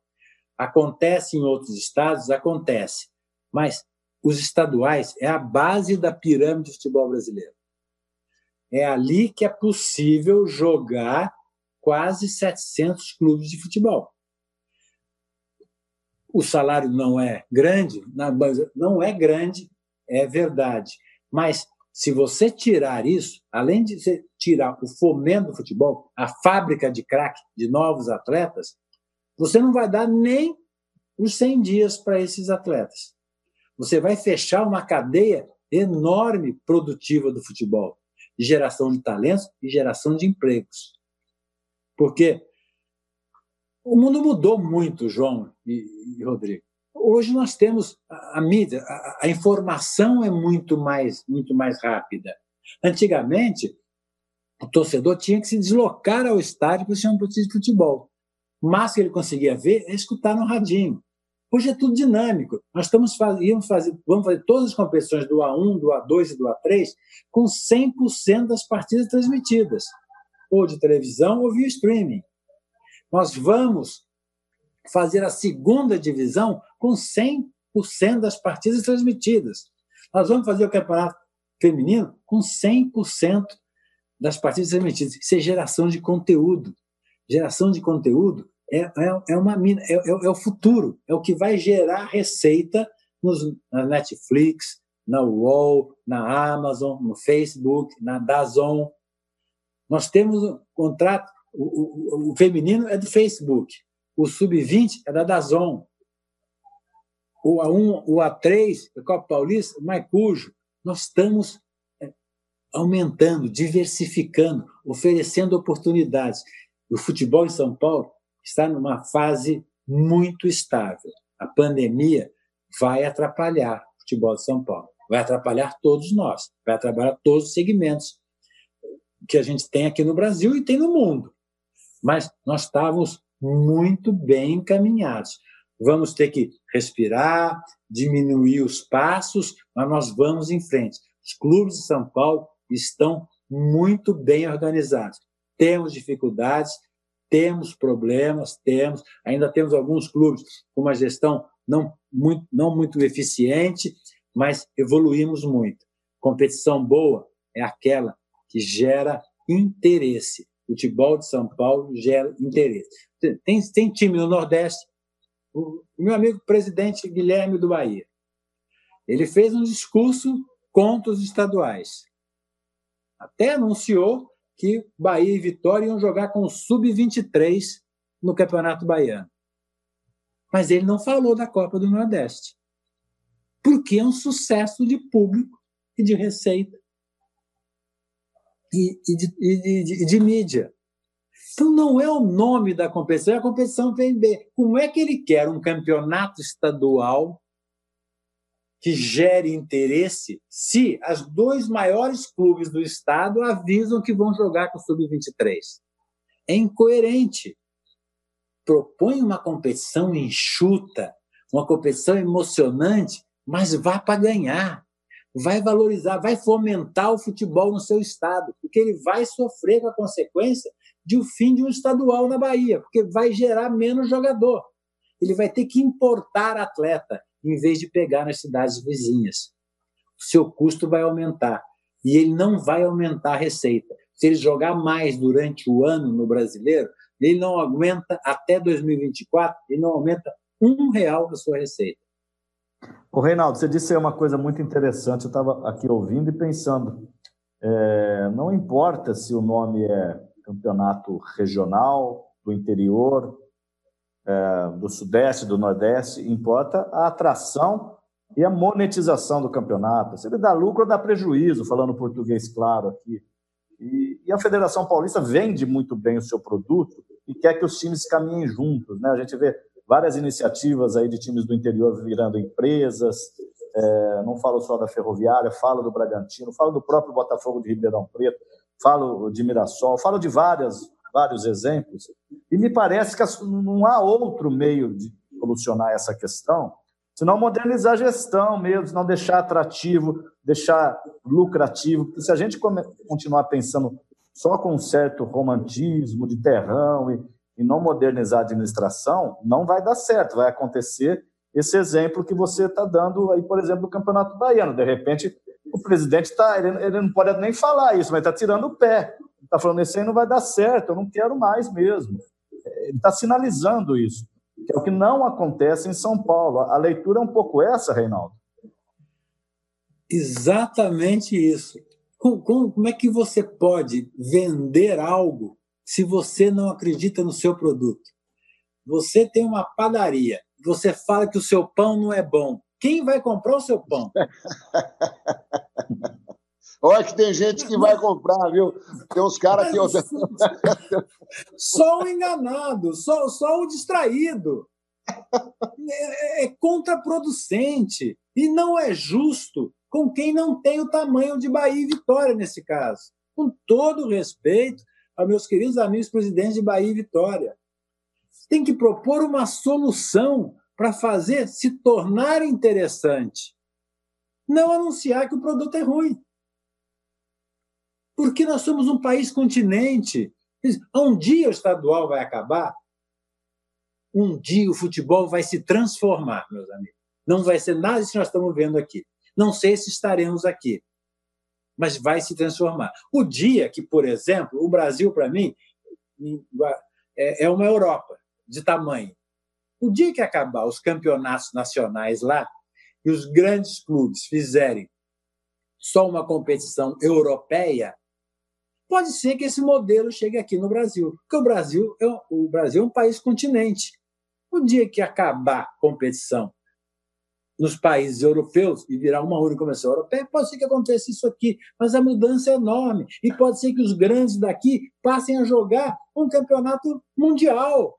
C: Acontece em outros estados? Acontece. Mas os estaduais é a base da pirâmide do futebol brasileiro. É ali que é possível jogar quase 700 clubes de futebol. O salário não é grande, não é grande, é verdade. Mas se você tirar isso, além de você tirar o fomento do futebol, a fábrica de craque de novos atletas, você não vai dar nem os 100 dias para esses atletas. Você vai fechar uma cadeia enorme produtiva do futebol, de geração de talentos e geração de empregos. Porque o mundo mudou muito, João e, e Rodrigo. Hoje nós temos a, mídia, a, informação é muito mais, muito mais rápida. Antigamente, o torcedor tinha que se deslocar ao estádio para assistir um partida de futebol. Mas que ele conseguia ver é escutar no radinho. Hoje é tudo dinâmico. Nós estamos íamos fazer, vamos fazer todas as competições do A1, do A2 e do A3 com 100% das partidas transmitidas ou de televisão ou via streaming. Nós vamos fazer a segunda divisão com 100% das partidas transmitidas. Nós vamos fazer o campeonato feminino com 100% das partidas transmitidas. Isso é geração de conteúdo. Geração de conteúdo é, é, é uma mina, é, é, é, o futuro, é o que vai gerar receita nos, na Netflix, na UOL, na Amazon, no Facebook, na Dazon. Nós temos um contrato, o, o, o feminino é do Facebook, o sub-20 é da Dazon, o A1, o A3, a Copa Paulista, o Maicujo. Nós estamos é, aumentando, diversificando, oferecendo oportunidades. O futebol em São Paulo está numa fase muito estável. A pandemia vai atrapalhar o futebol de São Paulo, vai atrapalhar todos nós, vai atrapalhar todos os segmentos que a gente tem aqui no Brasil e tem no mundo. Mas nós estávamos muito bem encaminhados. Vamos ter que respirar, diminuir os passos, mas nós vamos em frente. Os clubes de São Paulo estão muito bem organizados. Temos dificuldades, temos problemas, temos, ainda temos alguns clubes com uma gestão não muito, não muito eficiente, mas evoluímos muito. Competição boa é aquela que gera interesse. Futebol de São Paulo gera interesse. Tem, tem time no Nordeste. O meu amigo presidente Guilherme do Bahia, ele fez um discurso contra os estaduais. Até anunciou que Bahia e Vitória iam jogar com o Sub-23 no Campeonato Baiano. Mas ele não falou da Copa do Nordeste. Porque é um sucesso de público e de receita e, e, de, e de, de, mídia. Então, não é o nome da competição, é a competição PMB. Como é que ele quer um campeonato estadual que gere interesse se os dois maiores clubes do estado avisam que vão jogar com o Sub-23? É incoerente. Propõe uma competição enxuta, uma competição emocionante, mas vá para ganhar. Vai valorizar, vai fomentar o futebol no seu estado, porque ele vai sofrer com a consequência de o fim de um estadual na Bahia, porque vai gerar menos jogador. Ele vai ter que importar atleta em vez de pegar nas cidades vizinhas. Seu custo vai aumentar e ele não vai aumentar a receita. Se ele jogar mais durante o ano no brasileiro, ele não aumenta até 2024, ele não aumenta um real da sua receita.
B: O Reinaldo, você disse uma coisa muito interessante. Eu estava aqui ouvindo e pensando. É, não importa se o nome é campeonato regional, do interior, é, do sudeste, do nordeste, importa a atração e a monetização do campeonato. Se ele dá lucro ou dá prejuízo, falando português claro aqui. E, e, a Federação Paulista vende muito bem o seu produto e quer que os times caminhem juntos. Né? A gente vê várias iniciativas aí de times do interior virando empresas. É, não falo só da Ferroviária, falo do Bragantino, falo do próprio Botafogo de Ribeirão Preto, falo de Mirassol, falo de várias, vários exemplos. E me parece que não há outro meio de solucionar essa questão senão modernizar a gestão mesmo, não deixar atrativo, deixar lucrativo. Porque se a gente continuar pensando só com um certo romantismo de terrão e, e não modernizar a administração, não vai dar certo. Vai acontecer esse exemplo que você está dando aí, por exemplo, do Campeonato Baiano. De repente, o presidente está, ele, ele, não pode nem falar isso, mas está tirando o pé. Está falando, esse aí não vai dar certo, eu não quero mais mesmo. Ele está sinalizando isso, que é o que não acontece em São Paulo. A leitura é um pouco essa, Reinaldo.
C: Exatamente isso. Como, como é que você pode vender algo se você não acredita no seu produto? Você tem uma padaria, você fala que o seu pão não é bom. Quem vai comprar o seu pão?
A: Olha que tem gente que vai comprar, viu? Tem uns caras que.
C: só o enganado, só, só o distraído. É, é contraproducente e não é justo com quem não tem o tamanho de Bahia e Vitória nesse caso. Com todo respeito a meus queridos amigos presidentes de Bahia e Vitória. Tem que propor uma solução para fazer se tornar interessante. Não anunciar que o produto é ruim. Porque nós somos um país continente. Um dia o estadual vai acabar. Um dia o futebol vai se transformar, meus amigos. Não vai ser nada disso que nós estamos vendo aqui. Não sei se estaremos aqui, mas vai se transformar. O dia que, por exemplo, o Brasil, para mim, é, é uma Europa de tamanho. O dia que acabar os campeonatos nacionais lá e os grandes clubes fizerem só uma competição europeia, pode ser que esse modelo chegue aqui no Brasil, porque o Brasil é, o Brasil é um país continente. O dia que acabar a competição nos países europeus e virar uma única convenção europeia, pode ser que aconteça isso aqui, mas a mudança é enorme e pode ser que os grandes daqui passem a jogar um campeonato mundial.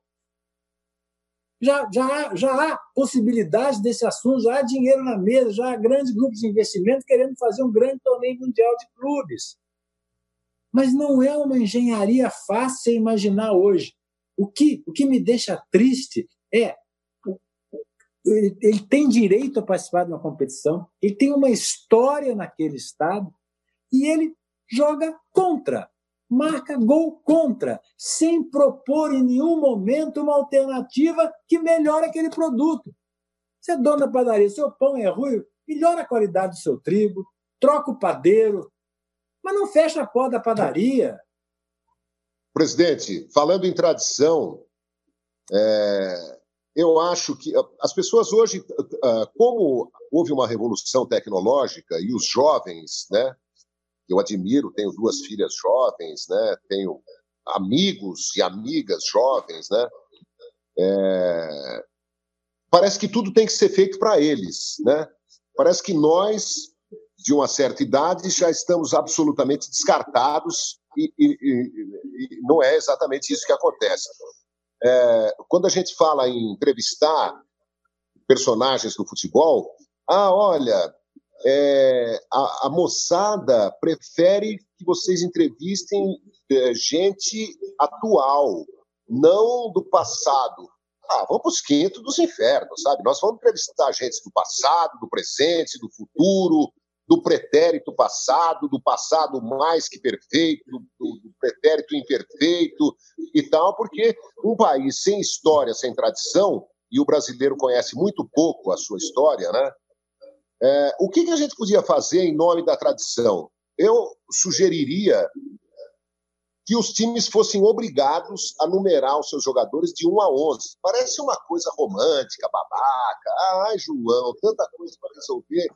C: Já, já, já há possibilidade desse assunto, já há dinheiro na mesa, já há grandes grupos de investimento querendo fazer um grande torneio mundial de clubes. Mas não é uma engenharia fácil imaginar hoje. O que, o que me deixa triste é ele, ele tem direito a participar de uma competição, ele tem uma história naquele estado e ele joga contra, marca gol contra, sem propor em nenhum momento uma alternativa que melhore aquele produto. Você é dono da padaria, seu pão é ruim, melhora a qualidade do seu trigo, troca o padeiro, mas não fecha a porta da padaria.
A: Presidente, falando em tradição, é, eu acho que ah, as pessoas hoje, ah, como houve uma revolução tecnológica e os jovens, né, eu admiro, tenho duas filhas jovens, né, tenho amigos e amigas jovens, né, é, parece que tudo tem que ser feito para eles, né? Parece que nós, de uma certa idade, já estamos absolutamente descartados e, e, e, e não é exatamente isso que acontece. É, quando a gente fala em entrevistar personagens do futebol, ah, olha, é, a, a, moçada prefere que vocês entrevistem é, gente atual, não do passado. Ah, vamos para os quintos dos infernos, sabe? Nós vamos entrevistar gente do passado, do presente, do futuro, do pretérito passado, do passado mais que perfeito, do, do, pretérito imperfeito e tal, porque um país sem história, sem tradição, e o brasileiro conhece muito pouco a sua história, né? É, o que, que a gente podia fazer em nome da tradição? Eu sugeriria que os times fossem obrigados a numerar os seus jogadores de 1 a 11. Parece uma coisa romântica, babaca. Ai, João, tanta coisa para resolver.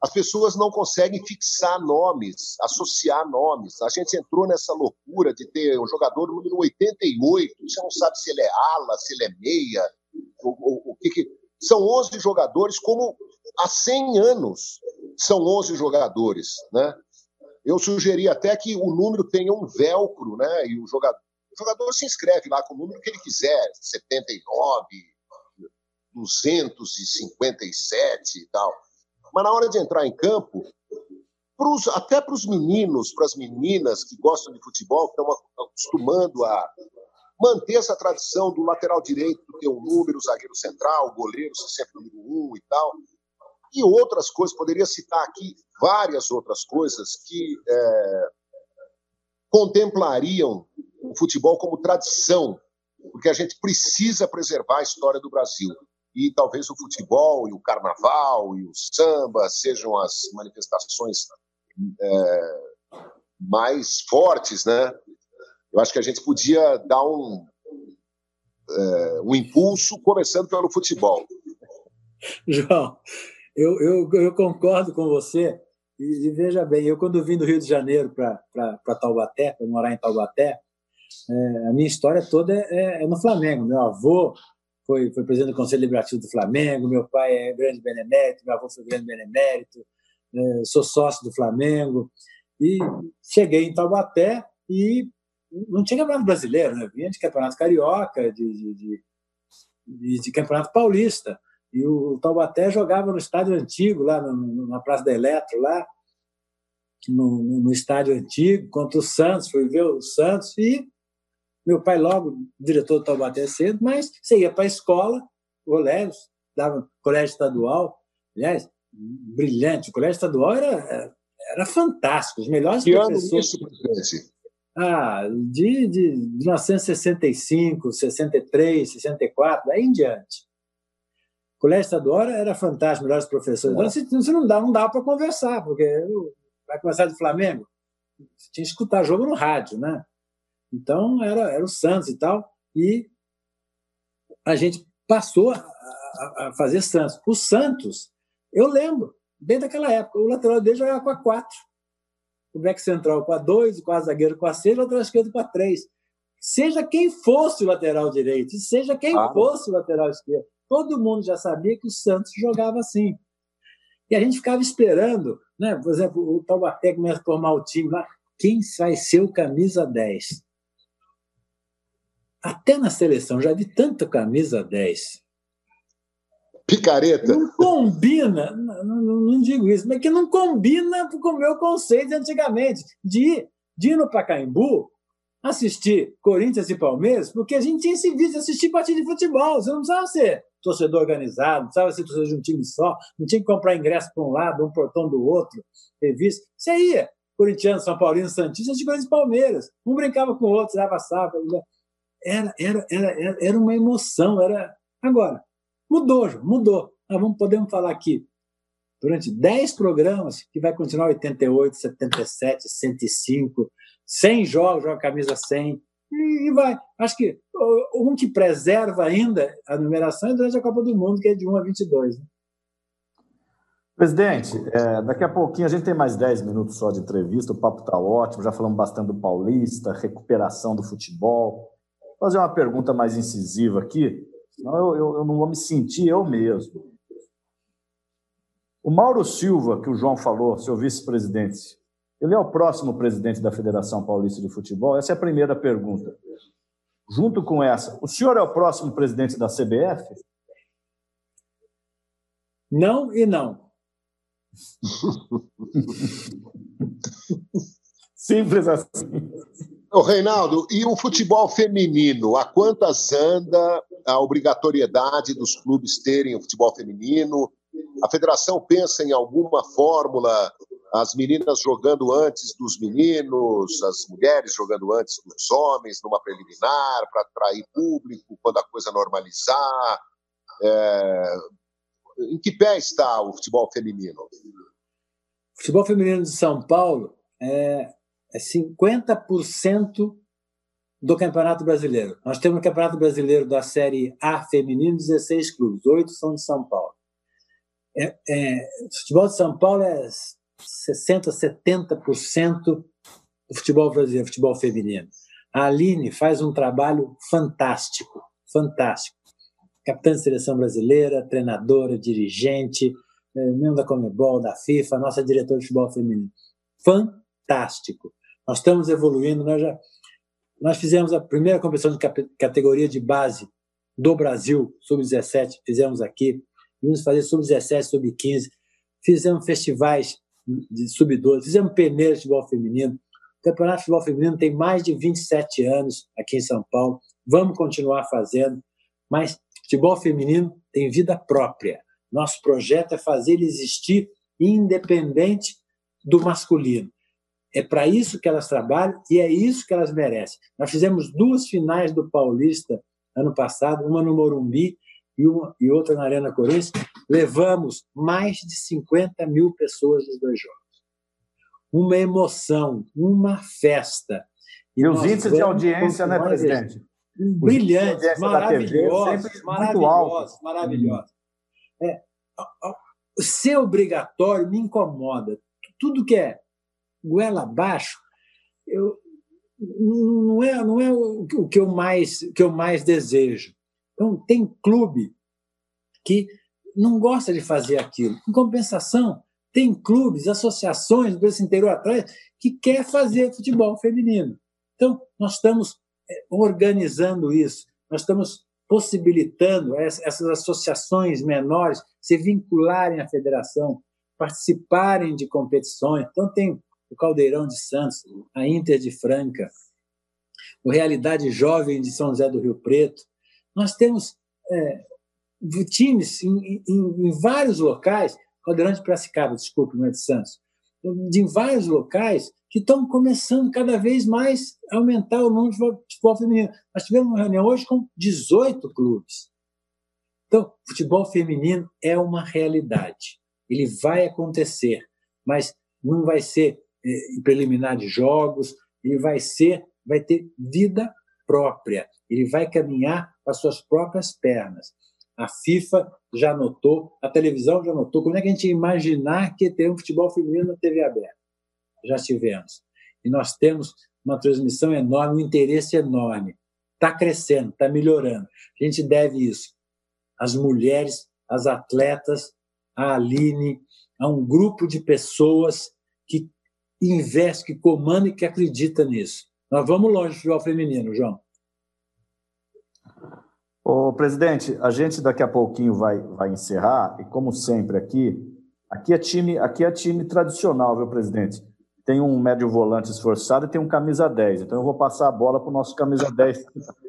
A: As pessoas não conseguem fixar nomes, associar nomes. A gente entrou nessa loucura de ter um jogador número 88, você não sabe se ele é ala, se ele é meia, o, que, que... São 11 jogadores, como há 100 anos são 11 jogadores, né? Eu sugeri até que o número tenha um velcro, né? E o jogador, o jogador se inscreve lá com o número que ele quiser, 79, 257 e tal. Mas na hora de entrar em campo, pros, até para os meninos, para as meninas que gostam de futebol, que estão acostumando a manter essa tradição do lateral direito ter um número, zagueiro central, goleiro ser sempre número um e tal e outras coisas. Poderia citar aqui várias outras coisas que é, contemplariam o futebol como tradição, porque a gente precisa preservar a história do Brasil. E talvez o futebol e o carnaval e o samba sejam as manifestações é, mais fortes, né? Eu acho que a gente podia dar um, é, um impulso, começando pelo futebol.
C: João, eu, eu, eu concordo com você. E, e, veja bem, eu quando vim do Rio de Janeiro para Taubaté, para morar em Taubaté, é, a minha história toda é, é, é, no Flamengo. Meu avô foi, foi presidente do Conselho Liberativo do Flamengo, meu pai é grande benemérito, meu avô foi grande benemérito, é, sou sócio do Flamengo. E cheguei em Taubaté e não tinha campeonato brasileiro, né? vinha de campeonato carioca, de, de, de, de campeonato paulista. E o Taubaté jogava no estádio antigo, lá no, na Praça da Eletro, lá no, no, estádio antigo, contra o Santos, fui ver o Santos e meu pai logo, diretor do Taubaté cedo, mas você ia para a escola, colégio, dava colégio estadual, aliás, brilhante, o colégio estadual era, era fantástico, os melhores
A: que professores. Ano isso,
C: Ah, de, de 1965, 63, 64, daí em diante. O colégio estadual era fantástico, melhores professores. Então, você, você não dá, não dá para conversar, porque vai começar de Flamengo. Você tinha que escutar jogo no rádio, né? Então era, era o Santos e tal. E a gente passou a, a, a fazer Santos. O Santos, eu lembro, desde aquela época, o lateral dele jogava com a 4. O back central com a 2, o quase zagueiro com a 6, o lateral esquerdo com a 3. Seja quem fosse o lateral direito, seja quem fosse o lateral esquerdo todo mundo já sabia que o Santos jogava assim. E a gente ficava esperando, né? por exemplo, o Taubaté começa a formar o time lá, quem vai ser o camisa 10? Até na seleção, já vi tanta camisa 10.
A: Picareta.
C: Não combina, não, não, não, digo isso, mas que não combina com o meu conceito antigamente de, de ir no Pacaembu assistir Corinthians e Palmeiras, porque a gente tinha esse vídeo de assistir partida de futebol, você não precisava ser torcedor organizado, não precisava ser torcedor de um time só, não tinha que comprar ingresso para um lado, um portão do outro, revista. Você ia, corintiano, São Paulino, Santista, de Corinthians e Palmeiras. Um brincava com o outro, dava safra. Era, era, era, era uma emoção. Era... Agora, mudou, mudou. Nós vamos, podemos falar aqui durante 10 programas, que vai continuar 88, 77, 105, 100 jogos, joga camisa 100, e, vai. Acho que um que preserva ainda a numeração é durante a Copa do Mundo, que é de 1 a 22. Né?
B: Presidente, é, daqui a pouquinho a gente tem mais 10 minutos só de entrevista, o papo está ótimo, já falamos bastante do Paulista, recuperação do futebol. Fazer uma pergunta mais incisiva aqui, senão eu, eu, eu não vou me sentir eu mesmo. O Mauro Silva, que o João falou, seu vice-presidente, ele é o próximo presidente da Federação Paulista de Futebol? Essa é a primeira pergunta. Junto com essa, o senhor é o próximo presidente da CBF?
C: Não e não.
B: Simples assim.
A: Ô, Reinaldo, e o futebol feminino? A quantas anda a obrigatoriedade dos clubes terem o futebol feminino? A federação pensa em alguma fórmula, as meninas jogando antes dos meninos, as mulheres jogando antes dos homens, numa preliminar, para atrair público, quando a coisa normalizar. É... Em que pé está o futebol feminino?
C: O futebol feminino de São Paulo é, é 50% do Campeonato Brasileiro. Nós temos o Campeonato Brasileiro da Série A feminino, 16 clubes, oito são de São Paulo. É, é, o futebol de São Paulo é 60%, 70% do futebol brasileiro, futebol feminino. A Aline faz um trabalho fantástico, fantástico. Capitã de seleção brasileira, treinadora, dirigente, é, membro da Comebol, da FIFA, nossa diretora de futebol feminino. Fantástico. Nós estamos evoluindo, nós já nós fizemos a primeira competição de categoria de base do Brasil, sub-17, fizemos aqui. Vamos fazer sub-17, sub-15. Fizemos festivais de sub-12, fizemos peneiras de futebol feminino. O Campeonato de Futebol Feminino tem mais de 27 anos aqui em São Paulo. Vamos continuar fazendo, mas futebol feminino tem vida própria. Nosso projeto é fazer ele existir independente do masculino. É para isso que elas trabalham e é isso que elas merecem. Nós fizemos duas finais do Paulista ano passado, uma no Morumbi e, uma, e outra na Arena Corinthians. Levamos mais de 50 mil pessoas nos dois jogos. Uma emoção, uma festa.
B: E, e os índices de audiência, né, presidente?
C: Brilhantes, maravilhosos, maravilhosos, maravilhosos. É, ser obrigatório me incomoda. Tudo que é goela abaixo, eu, não é, não é o, que eu mais que eu mais desejo. Então tem clube que não gosta de fazer aquilo. Em compensação, tem clubes, associações do Brasil inteiro atrás que quer fazer futebol feminino. Então nós estamos é, organizando isso, nós estamos possibilitando essas associações menores se vincularem à federação, participarem de competições. Então tem o Caldeirão de Santos, a Inter de Franca, o Realidade Jovem de São José do Rio Preto. Nós temos é, times em, em, em, vários locais, Caldeirão de Piracicaba, desculpe, não é de Santos, de vários locais que estão começando cada vez mais a aumentar o número de futebol feminino. Nós tivemos uma reunião hoje com 18 clubes. Então, futebol feminino é uma realidade. Ele vai acontecer, mas não vai ser preliminar de jogos, ele vai ser, vai ter vida própria, ele vai caminhar com as suas próprias pernas. A FIFA já notou, a televisão já notou. Como é que a gente ia imaginar que ter um futebol feminino na TV aberta? Já tivemos. E nós temos uma transmissão enorme, um interesse enorme. Está crescendo, está melhorando. A gente deve isso às mulheres, às atletas, à Aline, a um grupo de pessoas que investe, que comanda e que acredita nisso. Nós vamos longe do futebol feminino, João.
B: Ô, presidente, a gente daqui a pouquinho vai, vai encerrar, e como sempre aqui, aqui é time, aqui é time tradicional, viu, presidente? Tem um médio volante esforçado e tem um camisa 10. Então eu vou passar a bola para o nosso camisa 10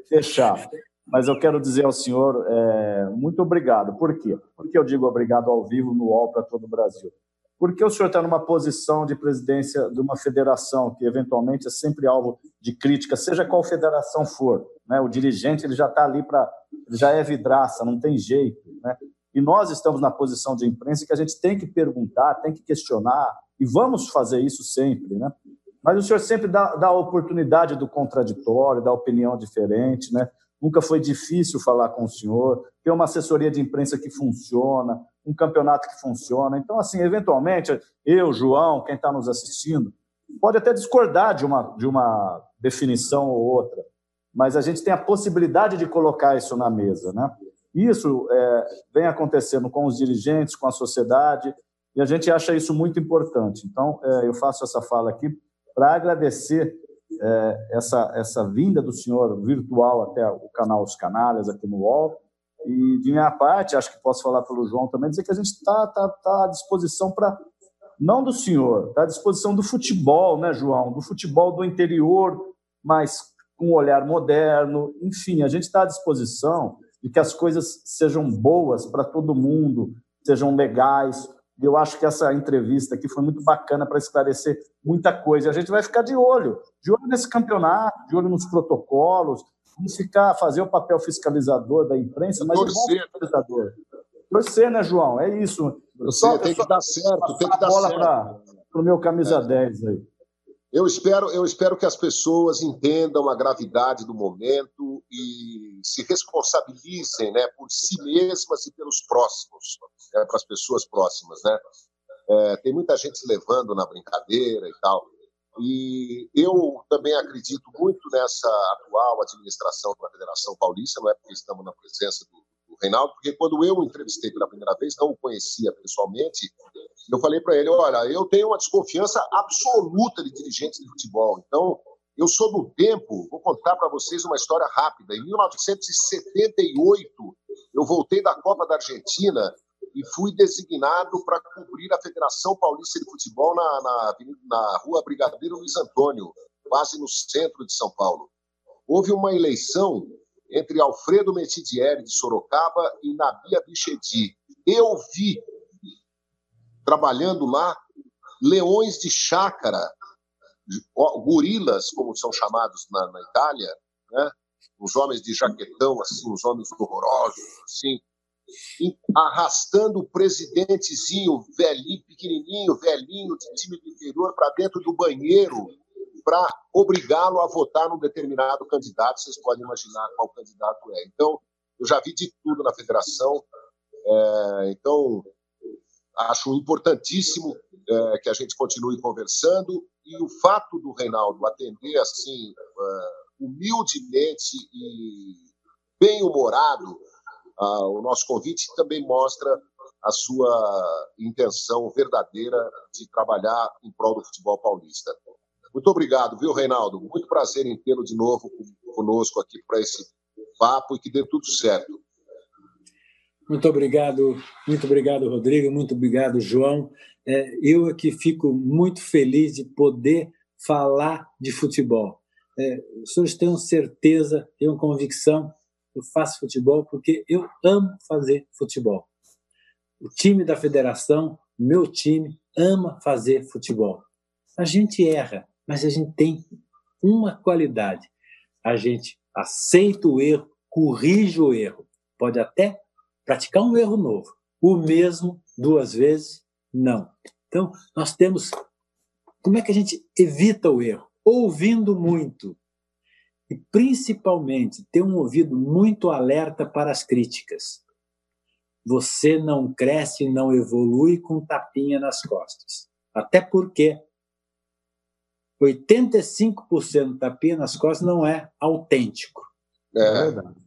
B: fechar. Mas eu quero dizer ao senhor é, muito obrigado. Por quê? Porque eu digo obrigado ao vivo no UOL para todo o Brasil. Porque o senhor está numa posição de presidência de uma federação que eventualmente é sempre alvo de crítica, seja qual federação for. Né? O dirigente ele já está ali para, já é vidraça, não tem jeito. Né? E nós estamos na posição de imprensa que a gente tem que perguntar, tem que questionar e vamos fazer isso sempre, né? Mas o senhor sempre dá, dá a oportunidade do contraditório, da opinião diferente, né? Nunca foi difícil falar com o senhor, ter uma assessoria de imprensa que funciona, um campeonato que funciona. Então, assim, eventualmente, eu, João, quem está nos assistindo, pode até discordar de uma, de uma definição ou outra, mas a gente tem a possibilidade de colocar isso na mesa, né? Isso é, vem acontecendo com os dirigentes, com a sociedade, e a gente acha isso muito importante. Então, é, eu faço essa fala aqui para agradecer é, essa, essa vinda do senhor virtual até o canal Os Canalhas aqui no UOL. E de minha parte, acho que posso falar pelo João também, dizer que a gente está tá, tá à disposição para, não do senhor, está à disposição do futebol, né, João? Do futebol do interior, mas com um olhar moderno. Enfim, a gente está à disposição de que as coisas sejam boas para todo mundo, sejam legais. Eu acho que essa entrevista aqui foi muito bacana para esclarecer muita coisa. A gente vai ficar de olho, de olho nesse campeonato, de olho nos protocolos, vamos ficar, fazer o papel fiscalizador da imprensa, mas
A: Torcer.
B: igual fiscalizador. Torcer, né, João? É isso.
A: Eu só, tem que dar certo, tem que dar
B: bola
A: certo.
B: para o meu camisa é. 10 aí.
A: Eu espero, eu espero que as pessoas entendam a gravidade do momento e se responsabilizem né, por si mesmas e pelos próximos, né, para as pessoas próximas. Né? É, tem muita gente se levando na brincadeira e tal. E eu também acredito muito nessa atual administração da Federação Paulista, não é porque estamos na presença do, do Reinaldo, porque quando eu o entrevistei pela primeira vez, não o conhecia pessoalmente, eu falei para ele: olha, eu tenho uma desconfiança absoluta de dirigentes de futebol. Então, eu sou do tempo, vou contar para vocês uma história rápida. Em 1978, eu voltei da Copa da Argentina e fui designado para cobrir a Federação Paulista de Futebol na, na, na rua Brigadeiro Luiz Antônio, quase no centro de São Paulo. Houve uma eleição entre Alfredo Metidieri, de Sorocaba, e Nabia Bichedi. Eu vi trabalhando lá, leões de chácara, gorilas, como são chamados na, na Itália, né? os homens de jaquetão, assim, os homens horrorosos, assim, arrastando o presidentezinho, velhinho, pequenininho, velhinho, de time do interior, para dentro do banheiro, para obrigá-lo a votar num determinado candidato. Vocês podem imaginar qual candidato é. Então, eu já vi de tudo na federação. É, então, acho importantíssimo é, que a gente continue conversando e o fato do Reinaldo atender assim uh, humildemente e bem uh, o nosso convite também mostra a sua intenção verdadeira de trabalhar em prol do futebol paulista. Muito obrigado, viu, Reinaldo? Muito prazer em tê-lo de novo conosco aqui para esse papo e que dê tudo certo.
C: Muito obrigado, muito obrigado, Rodrigo, muito obrigado, João. É, eu aqui fico muito feliz de poder falar de futebol. É, os senhores tenham certeza, tenham convicção, eu faço futebol porque eu amo fazer futebol. O time da federação, meu time, ama fazer futebol. A gente erra, mas a gente tem uma qualidade. A gente aceita o erro, corrige o erro. Pode até praticar um erro novo. O mesmo duas vezes, não. Então, nós temos. Como é que a gente evita o erro? Ouvindo muito. E, principalmente, ter um ouvido muito alerta para as críticas. Você não cresce e não evolui com tapinha nas costas. Até porque 85% tapinha nas costas não é autêntico.
A: É.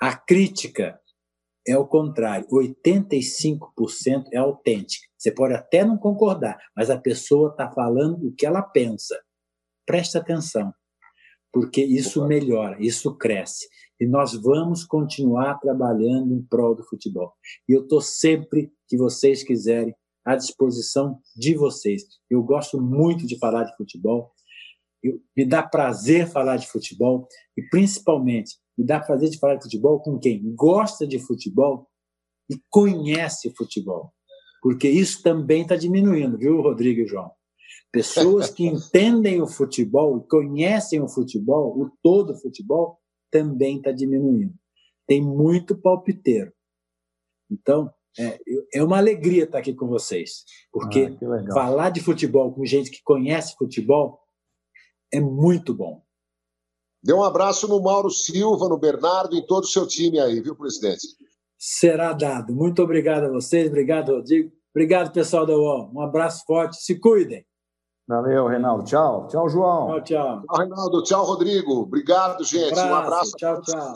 C: A crítica é o contrário. 85% é autêntica. Você pode até não concordar, mas a pessoa está falando o que ela pensa. Preste atenção, porque isso melhora, isso cresce. E nós vamos continuar trabalhando em prol do futebol. E eu estou sempre que vocês quiserem à disposição de vocês. Eu gosto muito de falar de futebol. Eu, me dá prazer falar de futebol e principalmente me dá prazer de falar de futebol com quem gosta de futebol e conhece futebol. Porque isso também está diminuindo, viu, Rodrigo e João? Pessoas que entendem o futebol e conhecem o futebol, o todo futebol, também está diminuindo. Tem muito palpiteiro. Então, é, é, uma alegria estar aqui com vocês, porque ah, falar de futebol com gente que conhece futebol é muito bom.
A: Dê um abraço no Mauro Silva, no Bernardo, em todo o seu time aí, viu, presidente?
C: Será dado. Muito obrigado a vocês, obrigado, Rodrigo. Obrigado, pessoal da UOL. Um abraço forte, se cuidem.
B: Valeu, Reinaldo. Tchau. Tchau, João.
C: Tchau, tchau.
A: Tchau, Reinaldo. Tchau, Rodrigo. Obrigado, gente. Um abraço. Um abraço.
C: Tchau, tchau.